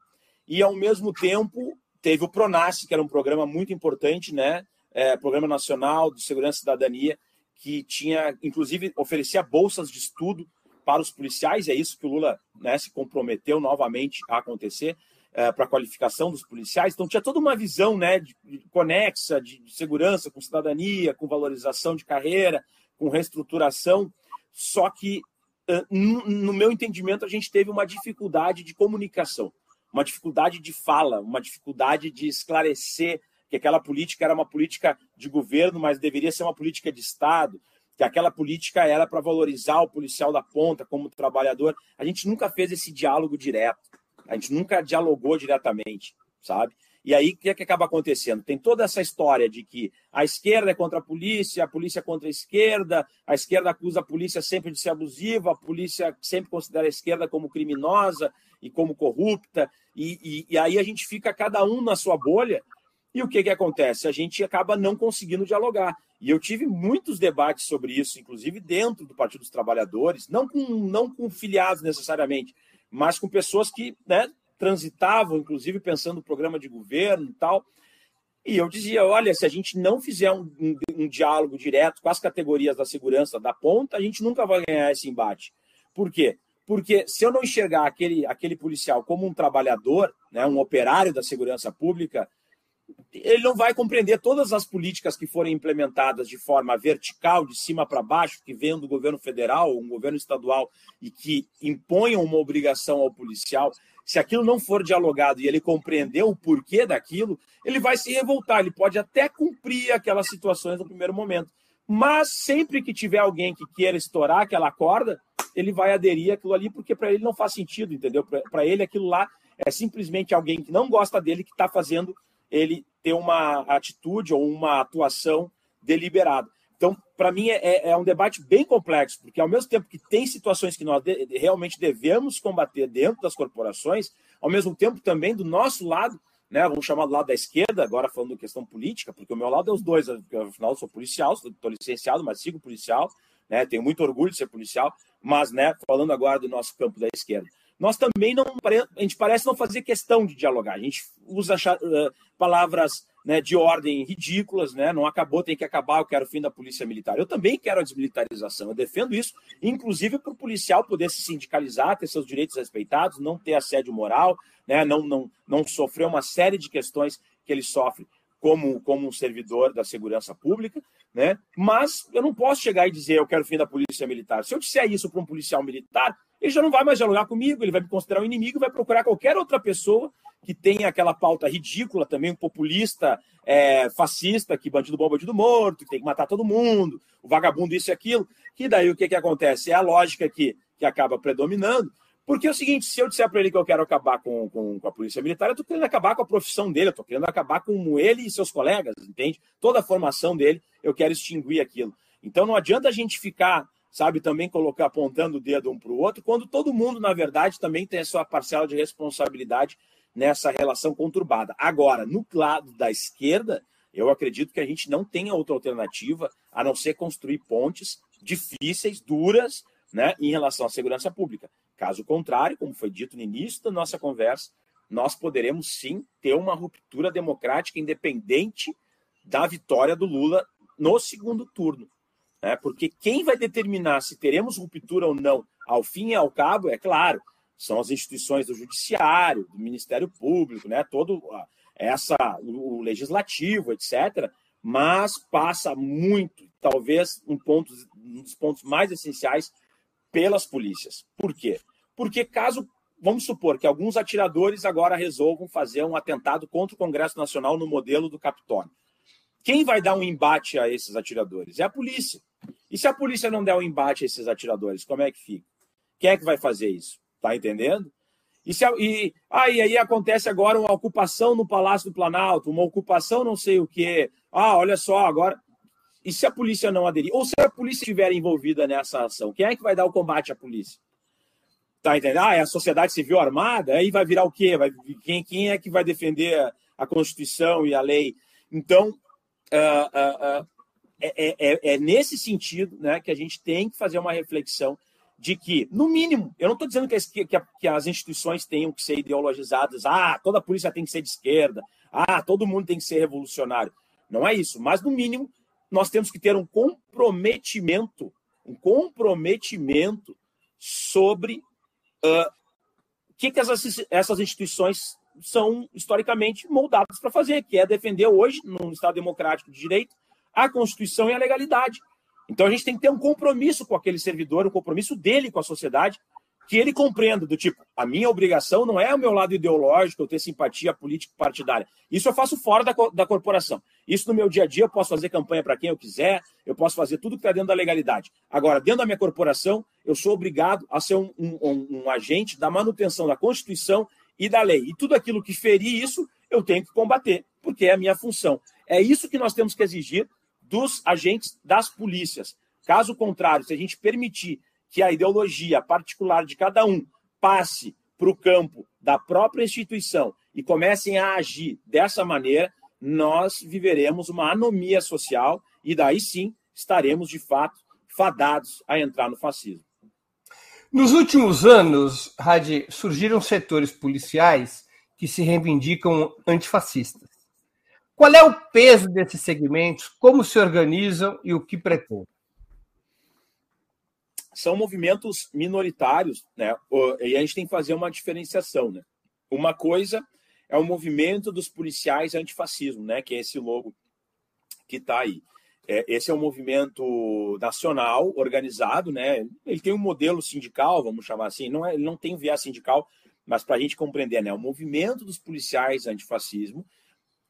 e, ao mesmo tempo, teve o PRONAS, que era um programa muito importante, né? É, programa Nacional de Segurança e Cidadania, que tinha, inclusive, oferecia bolsas de estudo para os policiais, é isso que o Lula né, se comprometeu novamente a acontecer é, para a qualificação dos policiais. Então, tinha toda uma visão né, de, de conexa, de, de, segurança, com cidadania, com valorização de carreira, com reestruturação. Só que, no meu entendimento, a gente teve uma dificuldade de comunicação, uma dificuldade de fala, uma dificuldade de esclarecer que aquela política era uma política de governo, mas deveria ser uma política de Estado, que aquela política era para valorizar o policial da ponta como trabalhador. A gente nunca fez esse diálogo direto. A gente nunca dialogou diretamente, sabe? E aí, o que, é que acaba acontecendo? Tem toda essa história de que a esquerda é contra a polícia, a polícia é contra a esquerda, a esquerda acusa a polícia sempre de ser abusiva, a polícia sempre considera a esquerda como criminosa e como corrupta, e, e, e aí a gente fica cada um na sua bolha, e o que, que acontece? A gente acaba não conseguindo dialogar. E eu tive muitos debates sobre isso, inclusive dentro do Partido dos Trabalhadores, não com, não com filiados necessariamente, mas com pessoas que né, transitavam, inclusive pensando no programa de governo e tal. E eu dizia: olha, se a gente não fizer um, um, um, diálogo direto com as categorias da segurança da ponta, a gente nunca vai ganhar esse embate. Por quê? Porque se eu não enxergar aquele, aquele policial como um trabalhador, né, um operário da segurança pública, ele não vai compreender todas as políticas que forem implementadas de forma vertical, de cima para baixo, que venham do governo federal, um governo estadual, e que imponham uma obrigação ao policial. Se aquilo não for dialogado e ele compreender o porquê daquilo, ele vai se revoltar. Ele pode até cumprir aquelas situações no primeiro momento. Mas sempre que tiver alguém que queira estourar aquela corda, ele vai aderir àquilo ali, porque para ele não faz sentido, entendeu? Para ele aquilo lá é simplesmente alguém que não gosta dele que está fazendo ele ter uma atitude ou uma atuação deliberada. Então, para mim, é, é, é, um debate bem complexo, porque ao mesmo tempo que tem situações que nós de, realmente devemos combater dentro das corporações, ao mesmo tempo também, do nosso lado, né? Vamos chamar do lado da esquerda, agora falando questão política, porque o meu lado é os dois, afinal eu sou policial, estou licenciado, mas sigo policial, né? Tenho muito orgulho de ser policial, mas, né, falando agora do nosso campo da esquerda. Nós também não, a gente parece não fazer questão de dialogar. A gente usa uh, palavras né, de ordem ridículas, né? Não acabou, tem que acabar, eu quero o fim da polícia militar. Eu também quero a desmilitarização, eu defendo isso, inclusive para o policial poder se sindicalizar, ter seus direitos respeitados, não ter assédio moral, né? não, não, não sofrer uma série de questões que ele sofre como, como um servidor da segurança pública, né? Mas eu não posso chegar e dizer eu quero o fim da polícia militar. Se eu disser isso para um policial militar, ele já não vai mais dialogar comigo, ele vai me considerar um inimigo, vai procurar qualquer outra pessoa que tenha aquela pauta ridícula também, populista, é, fascista, que bandido bom, bandido morto, que tem que matar todo mundo, o vagabundo, isso e aquilo. Que daí o que, que acontece? É a lógica que, que acaba predominando. Porque é o seguinte, se eu disser para ele que eu quero acabar com, com, com a polícia militar, eu estou querendo acabar com a profissão dele, eu estou querendo acabar com ele e seus colegas, entende? Toda a formação dele, eu quero extinguir aquilo. Então não adianta a gente ficar sabe, também colocar apontando o dedo um para o outro, quando todo mundo, na verdade, também tem a sua parcela de responsabilidade nessa relação conturbada. Agora, no lado da esquerda, eu acredito que a gente não tem outra alternativa a não ser construir pontes difíceis, duras, né, em relação à segurança pública. Caso contrário, como foi dito no início da nossa conversa, nós poderemos sim ter uma ruptura democrática independente da vitória do Lula no segundo turno. Né? Porque quem vai determinar se teremos ruptura ou não, ao fim e ao cabo, é claro, são as instituições do judiciário, do Ministério Público, né? todo essa o legislativo, etc. Mas passa muito, talvez um, ponto, um dos pontos mais essenciais pelas polícias. Por quê? Porque caso vamos supor que alguns atiradores agora resolvam fazer um atentado contra o Congresso Nacional no modelo do Capitólio. Quem vai dar um embate a esses atiradores? É a polícia. E se a polícia não der um embate a esses atiradores, como é que fica? Quem é que vai fazer isso? Tá entendendo? E, se, e, ah, e aí acontece agora uma ocupação no Palácio do Planalto, uma ocupação não sei o quê. Ah, olha só, agora. E se a polícia não aderir? Ou se a polícia estiver envolvida nessa ação, quem é que vai dar o combate à polícia? Tá entendendo? Ah, é a sociedade civil armada? Aí vai virar o quê? Vai, quem, quem é que vai defender a Constituição e a lei? Então, uh, uh, uh, é, é, é, nesse sentido né, que a gente tem que fazer uma reflexão de que, no mínimo, eu não estou dizendo que as, que, que as, instituições tenham que ser ideologizadas, ah, toda a polícia tem que ser de esquerda, ah, todo mundo tem que ser revolucionário. Não é isso, mas no mínimo nós temos que ter um comprometimento, um comprometimento sobre uh, o que, que essas, essas instituições são historicamente moldadas para fazer, que é defender hoje, num Estado democrático de direito, a Constituição e a legalidade. Então a gente tem que ter um compromisso com aquele servidor, um compromisso dele com a sociedade, que ele compreenda do tipo, a minha obrigação não é o meu lado ideológico, eu ter simpatia político partidária. Isso eu faço fora da, da corporação. Isso no meu dia a dia eu posso fazer campanha para quem eu quiser, eu posso fazer tudo que está dentro da legalidade. Agora, dentro da minha corporação, eu sou obrigado a ser um, um, um agente da manutenção da Constituição e da lei. E tudo aquilo que ferir isso, eu tenho que combater, porque é a minha função. É isso que nós temos que exigir dos agentes das polícias. Caso contrário, se a gente permitir que a ideologia particular de cada um passe para o campo da própria instituição e comecem a agir dessa maneira, nós viveremos uma anomia social e daí sim estaremos de fato fadados a entrar no fascismo. Nos últimos anos, Radi, surgiram setores policiais que se reivindicam antifascistas. Qual é o peso desses segmentos? Como se organizam e o que pretendem? São movimentos minoritários, né? E a gente tem que fazer uma diferenciação, né? Uma coisa é o movimento dos policiais antifascismo, né? Que é esse logo que está aí. É, esse é um movimento nacional organizado, né? Ele tem um modelo sindical, vamos chamar assim. Não é, ele não tem um viés sindical, mas para a gente compreender, né? O movimento dos policiais antifascismo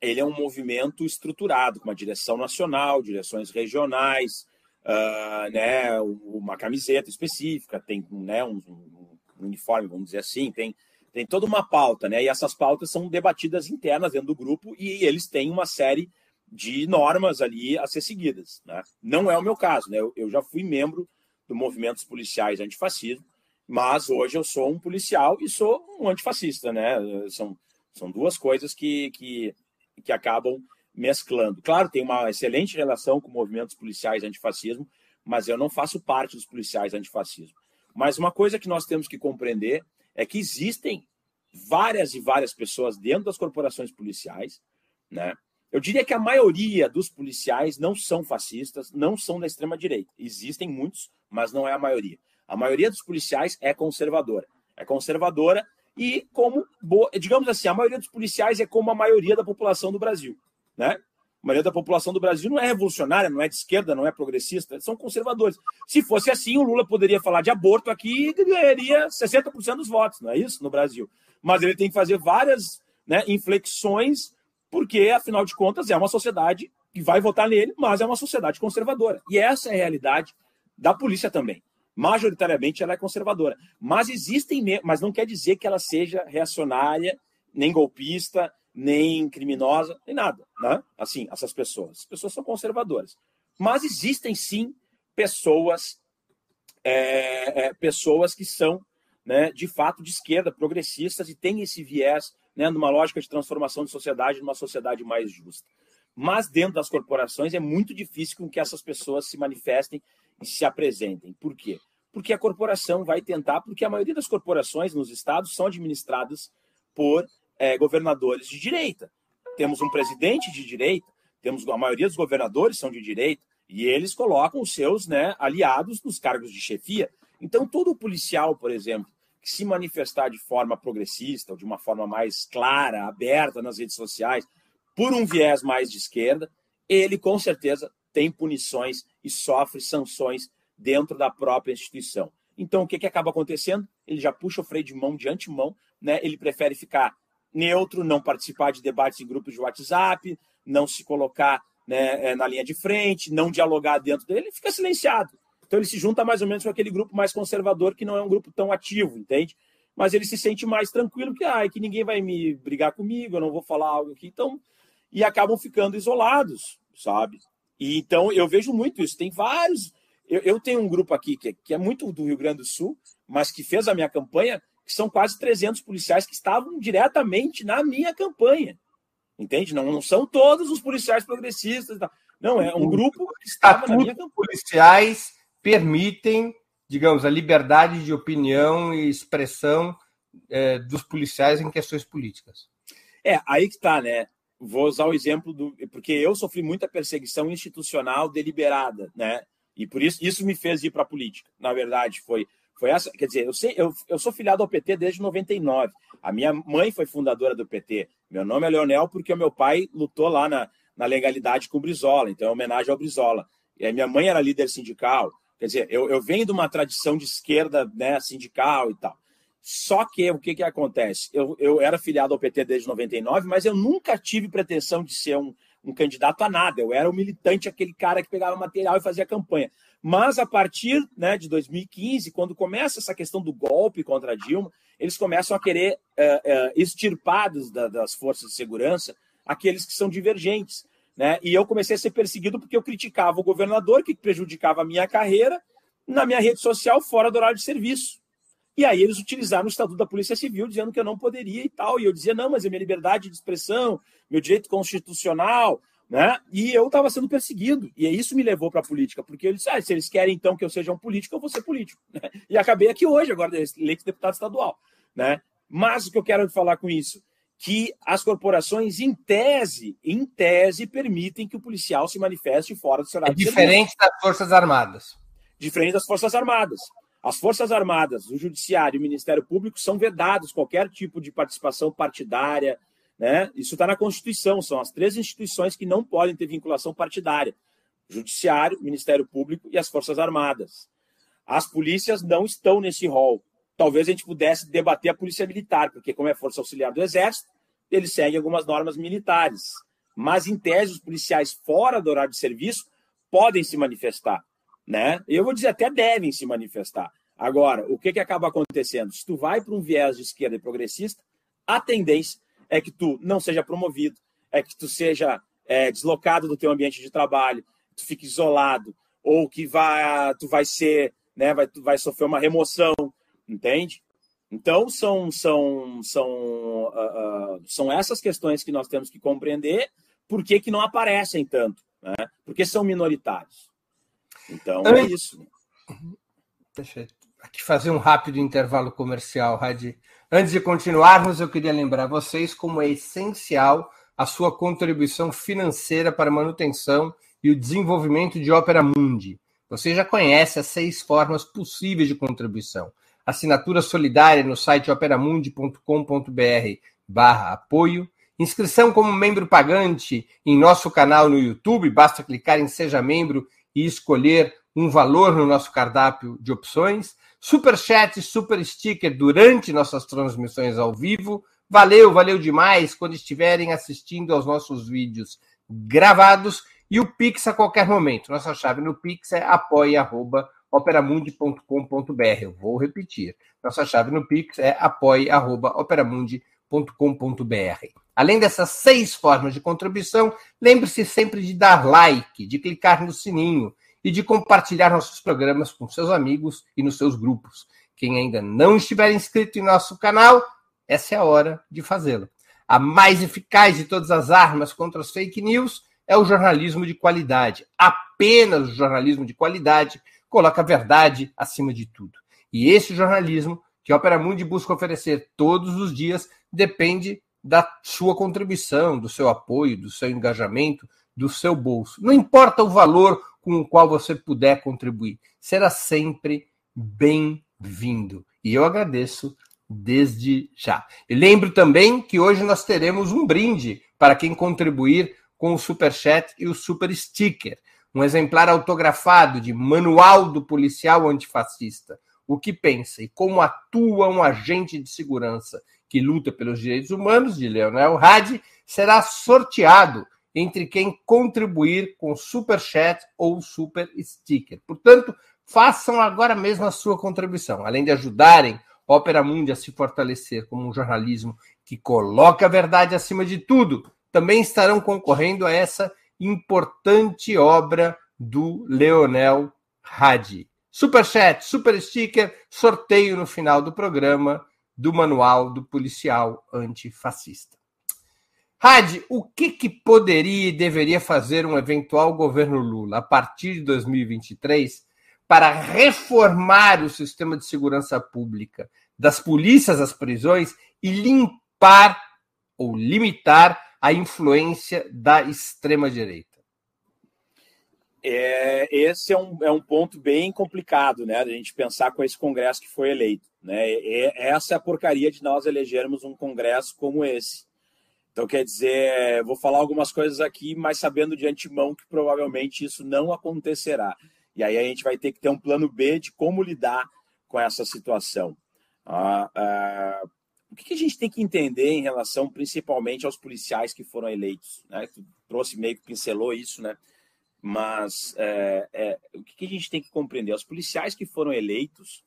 ele é um movimento estruturado, com uma direção nacional, direções regionais, uh, né, uma camiseta específica, tem né, um, um, uniforme, vamos dizer assim, tem, tem toda uma pauta, né, e essas pautas são debatidas internas dentro do grupo e eles têm uma série de normas ali a ser seguidas. Né? Não é o meu caso, né? eu, eu já fui membro do Movimentos Policiais Antifascismo, mas hoje eu sou um policial e sou um antifascista, né? São São duas coisas que, que, que acabam mesclando. Claro, tem uma excelente relação com movimentos policiais antifascismo, mas eu não faço parte dos policiais antifascismo. Mas uma coisa que nós temos que compreender é que existem várias e várias pessoas dentro das corporações policiais, né? Eu diria que a maioria dos policiais não são fascistas, não são da extrema direita. Existem muitos, mas não é a maioria. A maioria dos policiais é conservadora. É conservadora e como, digamos assim, a maioria dos policiais é como a maioria da população do Brasil, né? A maioria da população do Brasil não é revolucionária, não é de esquerda, não é progressista, são conservadores. Se fosse assim, o Lula poderia falar de aborto aqui e ganharia 60% dos votos, não é isso? No Brasil. Mas ele tem que fazer várias né, inflexões, porque, afinal de contas, é uma sociedade que vai votar nele, mas é uma sociedade conservadora. E essa é a realidade da polícia também majoritariamente ela é conservadora. Mas existem, mas não quer dizer que ela seja reacionária, nem golpista, nem criminosa, nem nada, né? Assim, essas pessoas. As pessoas são conservadoras. Mas existem sim pessoas, é, é, pessoas que são, né, de fato, de esquerda, progressistas e têm esse viés, né, numa lógica de transformação de sociedade, numa sociedade mais justa. Mas dentro das corporações é muito difícil com que essas pessoas se manifestem e se apresentem. Por quê? Porque a corporação vai tentar, porque a maioria das corporações nos estados são administradas por é, governadores de direita. Temos um presidente de direita, temos a maioria dos governadores são de direita, e eles colocam os seus né, aliados nos cargos de chefia. Então, todo policial, por exemplo, que se manifestar de forma progressista, ou de uma forma mais clara, aberta nas redes sociais, por um viés mais de esquerda, ele com certeza tem punições e sofre sanções dentro da própria instituição. Então, o que, que acaba acontecendo? Ele já puxa o freio de mão de antemão, né? ele prefere ficar neutro, não participar de debates em grupos de WhatsApp, não se colocar né, é, na linha de frente, não dialogar dentro dele, ele fica silenciado. Então ele se junta mais ou menos com aquele grupo mais conservador, que não é um grupo tão ativo, entende? Mas ele se sente mais tranquilo, que, ah, que ninguém vai me brigar comigo, eu não vou falar algo aqui. Então, e acabam ficando isolados, sabe? E então eu vejo muito isso. Tem vários. Eu, eu tenho um grupo aqui que, que é muito do Rio Grande do Sul, mas que fez a minha campanha, que são quase 300 policiais que estavam diretamente na minha campanha. Entende? Não, não são todos os policiais progressistas. Não, é um grupo que estava na minha campanha. policiais permitem, digamos, a liberdade de opinião e expressão é, dos policiais em questões políticas. É, aí que está, né? vou usar o exemplo do. Porque eu sofri muita perseguição institucional deliberada, né? E por isso isso me fez ir para a política. Na verdade, foi, foi essa. Quer dizer, eu, sei, eu, eu sou filiado ao PT desde 99. A minha mãe foi fundadora do PT. Meu nome é Leonel porque o meu pai lutou lá na, na legalidade com o Brizola, então é homenagem ao Brizola. E minha mãe era líder sindical. Quer dizer, eu, eu venho de uma tradição de esquerda né, sindical e tal. Só que o que, que acontece? Eu, eu era filiado ao PT desde 99, mas eu nunca tive pretensão de ser um, um candidato a nada. Eu era um militante, aquele cara que pegava material e fazia campanha. Mas a partir né, de 2015, quando começa essa questão do golpe contra Dilma, eles começam a querer uh, uh, extirpados da, das forças de segurança aqueles que são divergentes. Né? E eu comecei a ser perseguido porque eu criticava o governador, que prejudicava a minha carreira, na minha rede social, fora do horário de serviço. E aí eles utilizaram o Estatuto da Polícia Civil, dizendo que eu não poderia e tal. E eu dizia, não, mas é minha liberdade de expressão, meu direito constitucional, né? E eu estava sendo perseguido. E isso me levou para a política, porque eles ah, se eles querem então que eu seja um político, eu vou ser político. Né? E acabei aqui hoje, agora eleito deputado estadual. Né? Mas o que eu quero falar com isso? Que as corporações, em tese, em tese, permitem que o policial se manifeste fora do seu horário é diferente das Forças Armadas. Diferente das Forças Armadas. As Forças Armadas, o Judiciário e o Ministério Público são vedados qualquer tipo de participação partidária. Né? Isso está na Constituição, são as três instituições que não podem ter vinculação partidária: Judiciário, Ministério Público e as Forças Armadas. As polícias não estão nesse rol. Talvez a gente pudesse debater a Polícia Militar, porque, como é força auxiliar do Exército, eles seguem algumas normas militares. Mas, em tese, os policiais fora do horário de serviço podem se manifestar né? Eu vou dizer, até devem se manifestar. Agora, o que, que acaba acontecendo? Se tu vai para um viés de esquerda e progressista, a tendência é que tu não seja promovido, é que tu seja é, deslocado do teu ambiente de trabalho, tu fique isolado, ou que vai, tu vai ser, né, vai, tu vai sofrer uma remoção, entende? Então, são, são, são, uh, uh, são essas questões que nós temos que compreender por que, que não aparecem tanto, né? porque são minoritários. Então, é isso. Deixa eu aqui fazer um rápido intervalo comercial, Radi. Antes de continuarmos, eu queria lembrar vocês como é essencial a sua contribuição financeira para a manutenção e o desenvolvimento de Opera Mundi. Você já conhece as seis formas possíveis de contribuição assinatura solidária no site operamundi.com.br barra apoio, inscrição como membro pagante em nosso canal no YouTube, basta clicar em Seja Membro e escolher um valor no nosso cardápio de opções, super chat, super sticker durante nossas transmissões ao vivo. Valeu, valeu demais quando estiverem assistindo aos nossos vídeos gravados e o Pix a qualquer momento. Nossa chave no Pix é apoia.com operamundi.com.br. Eu vou repetir. Nossa chave no Pix é apoie.operamundi.com.br. Além dessas seis formas de contribuição, lembre-se sempre de dar like, de clicar no sininho e de compartilhar nossos programas com seus amigos e nos seus grupos. Quem ainda não estiver inscrito em nosso canal, essa é a hora de fazê-lo. A mais eficaz de todas as armas contra as fake news é o jornalismo de qualidade. Apenas o jornalismo de qualidade coloca a verdade acima de tudo. E esse jornalismo que a Opera Mundi busca oferecer todos os dias depende da sua contribuição, do seu apoio, do seu engajamento, do seu bolso. Não importa o valor com o qual você puder contribuir, será sempre bem-vindo. E eu agradeço desde já. E lembro também que hoje nós teremos um brinde para quem contribuir com o Super Chat e o Super Sticker um exemplar autografado de Manual do Policial Antifascista, o que pensa e como atua um agente de segurança que luta pelos direitos humanos, de Leonel Hadi, será sorteado entre quem contribuir com super chat ou super sticker. Portanto, façam agora mesmo a sua contribuição, além de ajudarem Opera Mundi a se fortalecer como um jornalismo que coloca a verdade acima de tudo. Também estarão concorrendo a essa importante obra do Leonel Hadi. Superchat, super sticker, sorteio no final do programa do Manual do Policial Antifascista. Hadi, o que, que poderia e deveria fazer um eventual governo Lula a partir de 2023 para reformar o sistema de segurança pública, das polícias às prisões e limpar ou limitar a influência da extrema-direita? É, esse é um, é um ponto bem complicado, né? A gente pensar com esse Congresso que foi eleito. Né? É, essa é a porcaria de nós elegermos um Congresso como esse. Então, quer dizer, vou falar algumas coisas aqui, mas sabendo de antemão que provavelmente isso não acontecerá. E aí a gente vai ter que ter um plano B de como lidar com essa situação. Ah, ah, o que, a gente tem que entender em relação principalmente aos policiais que foram eleitos? Né? Tu trouxe meio que pincelou isso, né? Mas é, é, o que, a gente tem que compreender? Os policiais que foram eleitos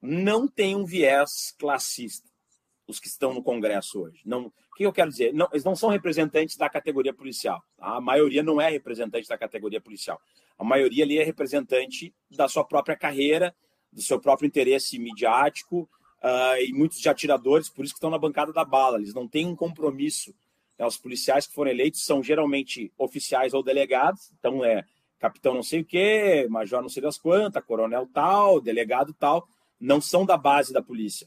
não têm um viés classista, os que estão no Congresso hoje. Não, que eu quero dizer? Não, eles não são representantes da categoria policial. Tá? A maioria não é representante da categoria policial. A maioria ali é representante da sua própria carreira, do seu próprio interesse midiático, uh, e muitos de atiradores, por isso que estão na bancada da bala. Eles não têm um compromisso. Né? Os policiais que foram eleitos são geralmente oficiais ou delegados, então é capitão não sei o quê, major não sei das quantas, coronel tal, delegado tal, não são da base da polícia.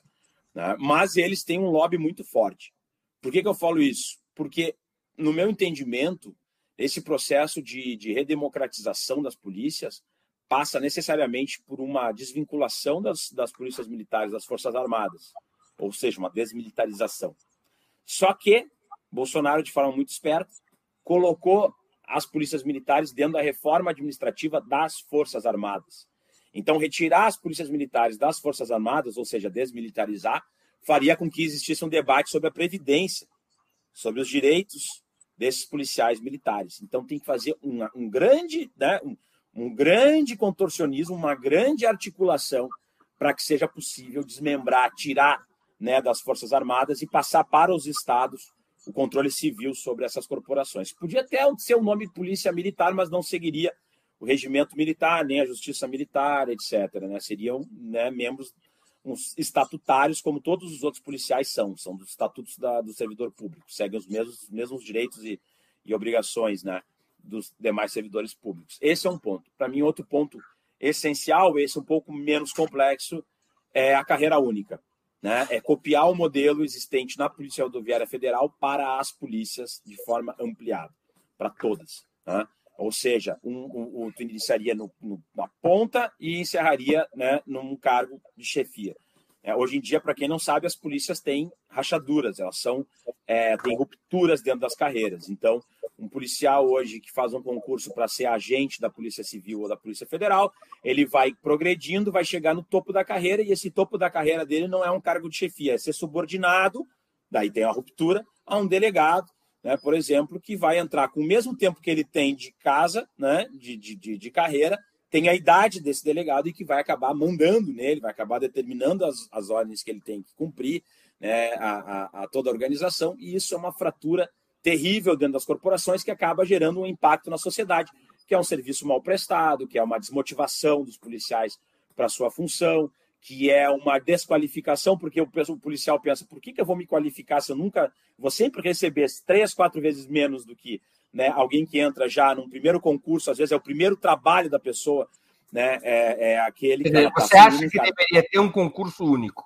Né? Mas eles têm um lobby muito forte. Por que, que eu falo isso? Porque, no meu entendimento, esse processo de, de redemocratização das polícias passa necessariamente por uma desvinculação das, das polícias militares, das Forças Armadas, ou seja, uma desmilitarização. Só que Bolsonaro, de forma muito esperta, colocou as polícias militares dentro da reforma administrativa das Forças Armadas. Então, retirar as polícias militares das Forças Armadas, ou seja, desmilitarizar, faria com que existisse um debate sobre a previdência, sobre os direitos desses policiais militares. Então, tem que fazer um, um grande, né, um, um grande contorcionismo, uma grande articulação para que seja possível desmembrar, tirar né, das Forças Armadas e passar para os estados o controle civil sobre essas corporações. Podia até ser o nome Polícia Militar, mas não seguiria o regimento militar, nem a justiça militar, etc. Né? Seriam né, membros uns estatutários, como todos os outros policiais são, são dos estatutos da, do servidor público, seguem os mesmos, mesmos direitos e, e obrigações né, dos demais servidores públicos. Esse é um ponto. Para mim, outro ponto essencial, esse um pouco menos complexo, é a carreira única. Né? É copiar o modelo existente na Polícia Rodoviária Federal para as polícias de forma ampliada, para todas. Né? Ou seja, um, um, um, tu iniciaria no, no, na ponta e encerraria né, num cargo de chefia. É, hoje em dia, para quem não sabe, as polícias têm rachaduras, elas são é, têm rupturas dentro das carreiras. Então, um policial hoje que faz um concurso para ser agente da Polícia Civil ou da Polícia Federal, ele vai progredindo, vai chegar no topo da carreira, e esse topo da carreira dele não é um cargo de chefia, é ser subordinado, daí tem a ruptura, a um delegado, né, por exemplo, que vai entrar com o mesmo tempo que ele tem de casa, né, de, de, de, carreira, tem a idade desse delegado e que vai acabar mandando nele, vai acabar determinando as, as ordens que ele tem que cumprir, né, a, a, a toda a organização, e isso é uma fratura terrível dentro das corporações que acaba gerando um impacto na sociedade, que é um serviço mal prestado, que é uma desmotivação dos policiais para sua função, que é uma desqualificação, porque o policial pensa, por que, que eu vou me qualificar se eu nunca vou sempre receber três, quatro vezes menos do que né, alguém que entra já num primeiro concurso, às vezes é o primeiro trabalho da pessoa, né, é, é aquele que... Dizer, você acha que cara. deveria ter um concurso único?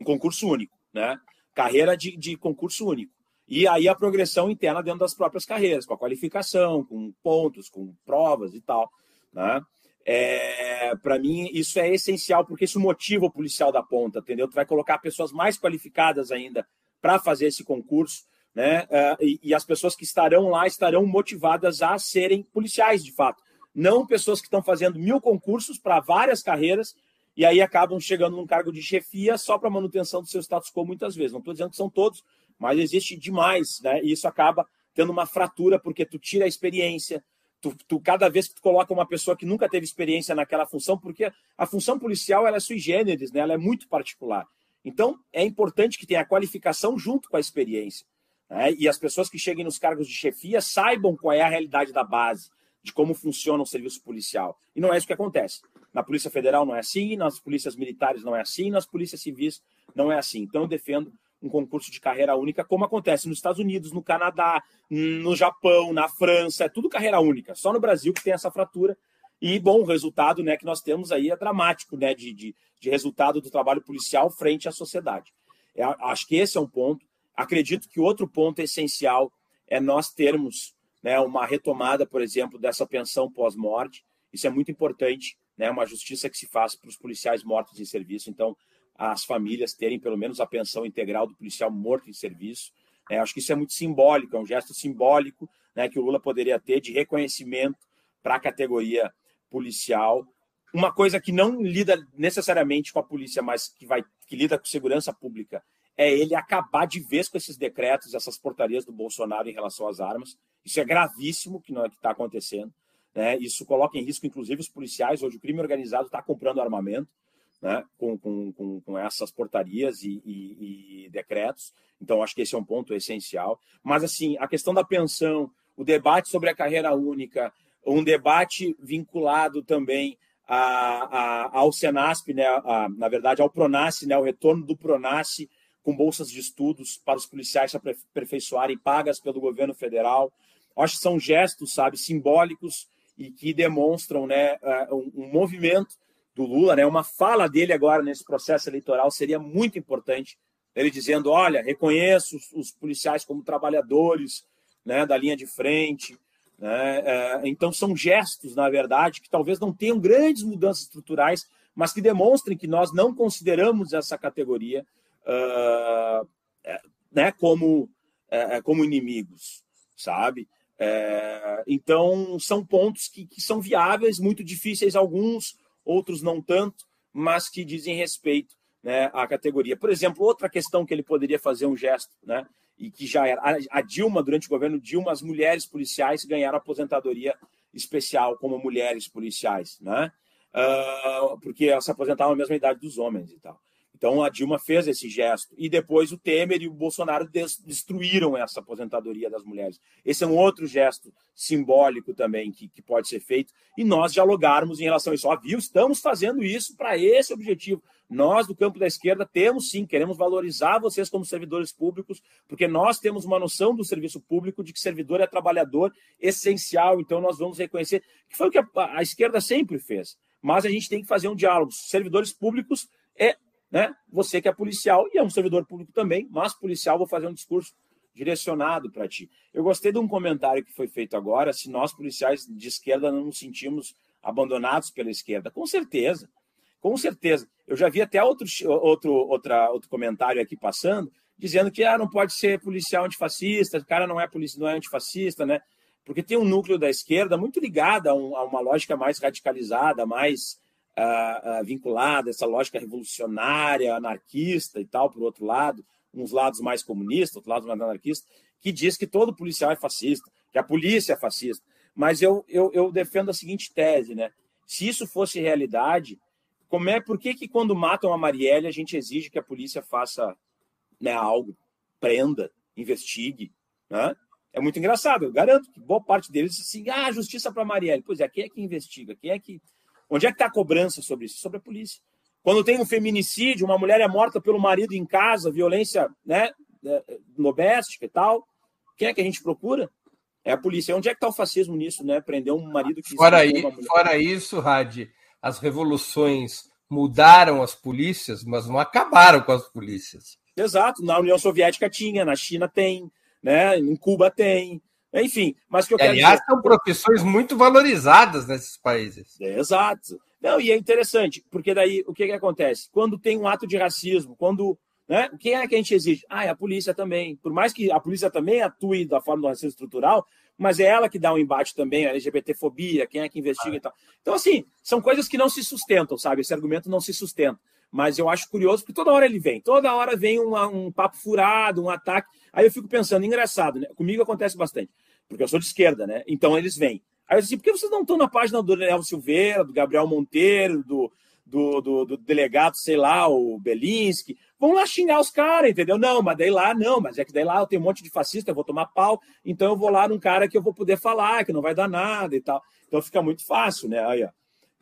Um concurso único, né? Carreira de, de concurso único. E aí a progressão interna dentro das próprias carreiras, com a qualificação, com pontos, com provas e tal, né? É, para mim, isso é essencial, porque isso motiva o policial da ponta, entendeu? Tu vai colocar pessoas mais qualificadas ainda para fazer esse concurso, né? É, e, e, as pessoas que estarão lá estarão motivadas a serem policiais, de fato. Não pessoas que estão fazendo mil concursos para várias carreiras e aí acabam chegando num cargo de chefia só para manutenção do seu status quo muitas vezes. Não estou dizendo que são todos, mas existe demais, né? E isso acaba tendo uma fratura porque tu tira a experiência, Tu, tu, cada vez que tu coloca uma pessoa que nunca teve experiência naquela função, porque a função policial ela é sui generis, né? ela é muito particular. Então, é importante que tenha a qualificação junto com a experiência. Né? E as pessoas que cheguem nos cargos de chefia saibam qual é a realidade da base, de como funciona o serviço policial. E não é isso que acontece. Na Polícia Federal não é assim, nas polícias militares não é assim, nas polícias civis não é assim. Então, eu defendo um concurso de carreira única, como acontece nos Estados Unidos, no Canadá, no Japão, na França, é tudo carreira única. Só no Brasil que tem essa fratura. E, bom, o resultado né, que nós temos aí é dramático, né, de, de, de resultado do trabalho policial frente à sociedade. É, acho que esse é um ponto. Acredito que outro ponto essencial é nós termos né, uma retomada, por exemplo, dessa pensão pós-morte. Isso é muito importante, né, uma justiça que se faz para os policiais mortos em serviço. Então, as famílias terem pelo menos a pensão integral do policial morto em serviço. É, acho que isso é muito simbólico, é um gesto simbólico né, que o Lula poderia ter de reconhecimento para a categoria policial. Uma coisa que não lida necessariamente com a polícia, mas que, vai, que lida com segurança pública, é ele acabar de vez com esses decretos, essas portarias do Bolsonaro em relação às armas. Isso é gravíssimo que é está acontecendo. Né? Isso coloca em risco, inclusive, os policiais. Hoje o crime organizado está comprando armamento né, com, com, com, essas portarias e, e, e, decretos. Então, acho que esse é um ponto essencial. Mas, assim, a questão da pensão, o debate sobre a carreira única, um debate vinculado também a, a, ao Senasp, né, a, na verdade, ao Pronace, né, o retorno do Pronace com bolsas de estudos para os policiais se aperfeiçoarem, pagas pelo governo federal. Acho que são gestos, sabe, simbólicos e que demonstram né, um, um movimento do Lula, né? Uma fala dele agora nesse processo eleitoral seria muito importante. Ele dizendo: olha, reconheço os, os policiais como trabalhadores né, da linha de frente. Né? É, então, são gestos, na verdade, que talvez não tenham grandes mudanças estruturais, mas que demonstrem que nós não consideramos essa categoria uh, né, como, uh, como inimigos, sabe? Então, são pontos que, que são viáveis, muito difíceis alguns, outros não tanto, mas que dizem respeito né, à categoria. Por exemplo, outra questão que ele poderia fazer um gesto, né, e que já era a Dilma, durante o governo Dilma, as mulheres policiais ganharam aposentadoria especial como mulheres policiais, né? Uh, porque elas se aposentavam na mesma idade dos homens e tal. Então a Dilma fez esse gesto e depois o Temer e o Bolsonaro destruíram essa aposentadoria das mulheres. Esse é um outro gesto simbólico também que, que pode ser feito e nós dialogarmos em relação a isso. Ó, viu? Estamos fazendo isso para esse objetivo. Nós do campo da esquerda temos sim, queremos valorizar vocês como servidores públicos, porque nós temos uma noção do serviço público de que servidor é trabalhador essencial. Então nós vamos reconhecer que foi o que a, a esquerda sempre fez. Mas a gente tem que fazer um diálogo. Servidores públicos é né? Você que é policial e é um servidor público também, mas policial, vou fazer um discurso direcionado para ti. Eu gostei de um comentário que foi feito agora, se nós policiais de esquerda não nos sentimos abandonados pela esquerda. Com certeza, com certeza. Eu já vi até outro, outro, outra, outro comentário aqui passando, dizendo que ah, não pode ser policial antifascista, o cara não é, policia, não é antifascista, né? Porque tem um núcleo da esquerda muito ligado a, um, a uma lógica mais radicalizada, mais uh, uh, vinculada a essa lógica revolucionária, anarquista e tal, por outro lado, uns lados mais comunistas, outros lados mais anarquistas, que diz que todo policial é fascista, que a polícia é fascista. Mas eu, eu, eu defendo a seguinte tese, né? Se isso fosse realidade, como é, por que, que quando matam a Marielle a gente exige que a polícia faça né, algo, prenda, investigue, né? É muito engraçado, eu garanto que boa parte deles assim, ah, justiça para Marielle. Pois é, quem é que investiga? Quem é que Onde é que está a cobrança sobre isso? Sobre a polícia. Quando tem um feminicídio, uma mulher é morta pelo marido em casa, violência né, é, doméstica e tal, quem é que a gente procura? É a polícia. Onde é que está o fascismo nisso, né? Prender um marido que. Fora, aí, fora isso, Rad, as revoluções mudaram as polícias, mas não acabaram com as polícias. Exato. Na União Soviética tinha, na China tem, né? em Cuba tem. Enfim, mas que eu quero Aliás, dizer... são profissões muito valorizadas nesses países. É, exato. Não, e é interessante, porque daí o que, que acontece? Quando tem um ato de racismo, quando. Né, quem é que a gente exige? Ah, é a polícia também. Por mais que a polícia também atue da forma do racismo estrutural, mas é ela que dá o um embate também, a LGBTfobia, quem é que investiga ah. e tal. Então, assim, são coisas que não se sustentam, sabe? Esse argumento não se sustenta. Mas eu acho curioso, porque toda hora ele vem, toda hora vem um papo furado, um ataque. Aí eu fico pensando, engraçado, né? Comigo acontece bastante, porque eu sou de esquerda, né? Então eles vêm. Aí eu disse, por que vocês não estão na página do Daniel Silveira, do Gabriel Monteiro, do, do, do, do delegado, sei lá, o Belinski? Vão lá xingar os caras, entendeu? Não, mas daí lá não, mas é que daí lá eu tenho um monte de fascista, eu vou tomar pau, então eu vou lá num cara que eu vou poder falar, que não vai dar nada e tal. Então fica muito fácil, né? Aí, ó.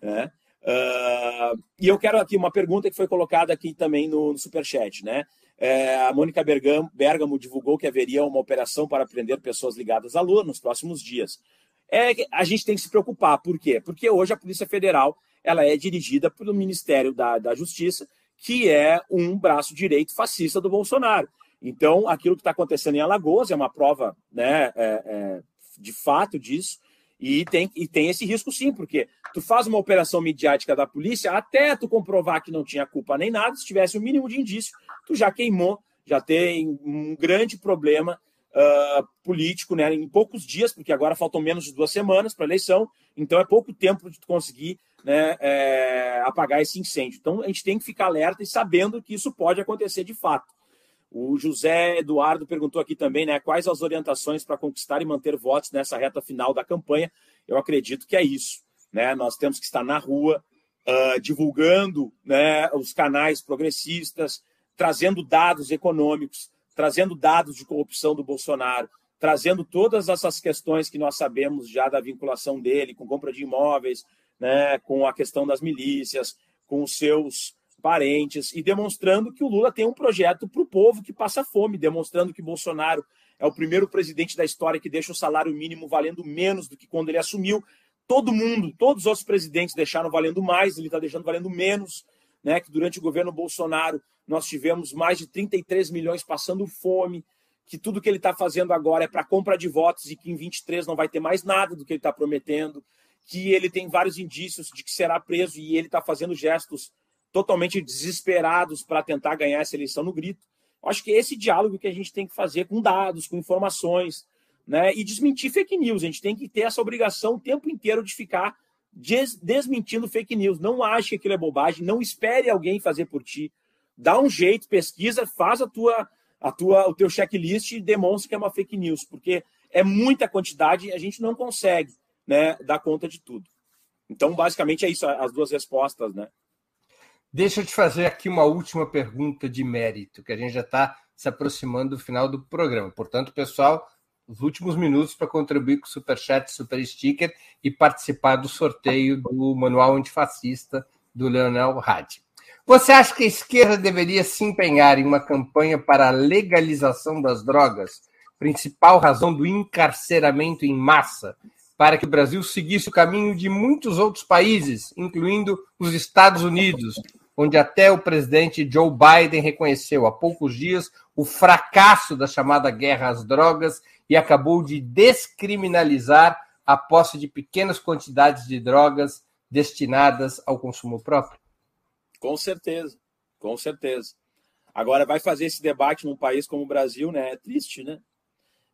É. Uh, e eu quero aqui uma pergunta que foi colocada aqui também no, no Superchat, né? É, a Mônica Bergamo, divulgou que haveria uma operação para prender pessoas ligadas à Lua nos próximos dias. É, a gente tem que se preocupar, por quê? Porque hoje a Polícia Federal ela é dirigida pelo Ministério da, da Justiça, que é um braço direito fascista do Bolsonaro. Então, aquilo que está acontecendo em Alagoas é uma prova né, é, é, de fato disso. E tem, e tem esse risco sim, porque tu faz uma operação midiática da polícia, até tu comprovar que não tinha culpa nem nada, se tivesse o um mínimo de indício, tu já queimou, já tem um grande problema uh, político né, em poucos dias, porque agora faltam menos de duas semanas para a eleição, então é pouco tempo de tu conseguir né, é, apagar esse incêndio. Então a gente tem que ficar alerta e sabendo que isso pode acontecer de fato. O José Eduardo perguntou aqui também, né? Quais as orientações para conquistar e manter votos nessa reta final da campanha? Eu acredito que é isso, né? Nós temos que estar na rua, uh, divulgando, né? Os canais progressistas, trazendo dados econômicos, trazendo dados de corrupção do Bolsonaro, trazendo todas essas questões que nós sabemos já da vinculação dele com compra de imóveis, né? Com a questão das milícias, com os seus parentes e demonstrando que o Lula tem um projeto para o povo que passa fome, demonstrando que Bolsonaro é o primeiro presidente da história que deixa o salário mínimo valendo menos do que quando ele assumiu. Todo mundo, todos os outros presidentes deixaram valendo mais, ele está deixando valendo menos. Né, que durante o governo Bolsonaro nós tivemos mais de 33 milhões passando fome, que tudo que ele está fazendo agora é para compra de votos e que em 23 não vai ter mais nada do que ele está prometendo, que ele tem vários indícios de que será preso e ele está fazendo gestos totalmente desesperados para tentar ganhar essa eleição no grito. Acho que é esse diálogo que a gente tem que fazer com dados, com informações, né? E desmentir fake news. A gente tem que ter essa obrigação o tempo inteiro de ficar des desmentindo fake news. Não ache que aquilo é bobagem, não espere alguém fazer por ti. Dá um jeito, pesquisa, faz a tua, a tua, o teu checklist e demonstre que é uma fake news, porque é muita quantidade e a gente não consegue, né, dar conta de tudo. Então, basicamente é isso, as duas respostas, né? Deixa eu te fazer aqui uma última pergunta de mérito, que a gente já está se aproximando do final do programa. Portanto, pessoal, os últimos minutos para contribuir com o Superchat, Super Sticker e participar do sorteio do Manual Antifascista do Leonel Hadi. Você acha que a esquerda deveria se empenhar em uma campanha para a legalização das drogas, principal razão do encarceramento em massa, para que o Brasil seguisse o caminho de muitos outros países, incluindo os Estados Unidos, onde até o presidente Joe Biden reconheceu há poucos dias o fracasso da chamada guerra às drogas e acabou de descriminalizar a posse de pequenas quantidades de drogas destinadas ao consumo próprio? Com certeza, com certeza. Agora, vai fazer esse debate num país como o Brasil, né? É triste, né?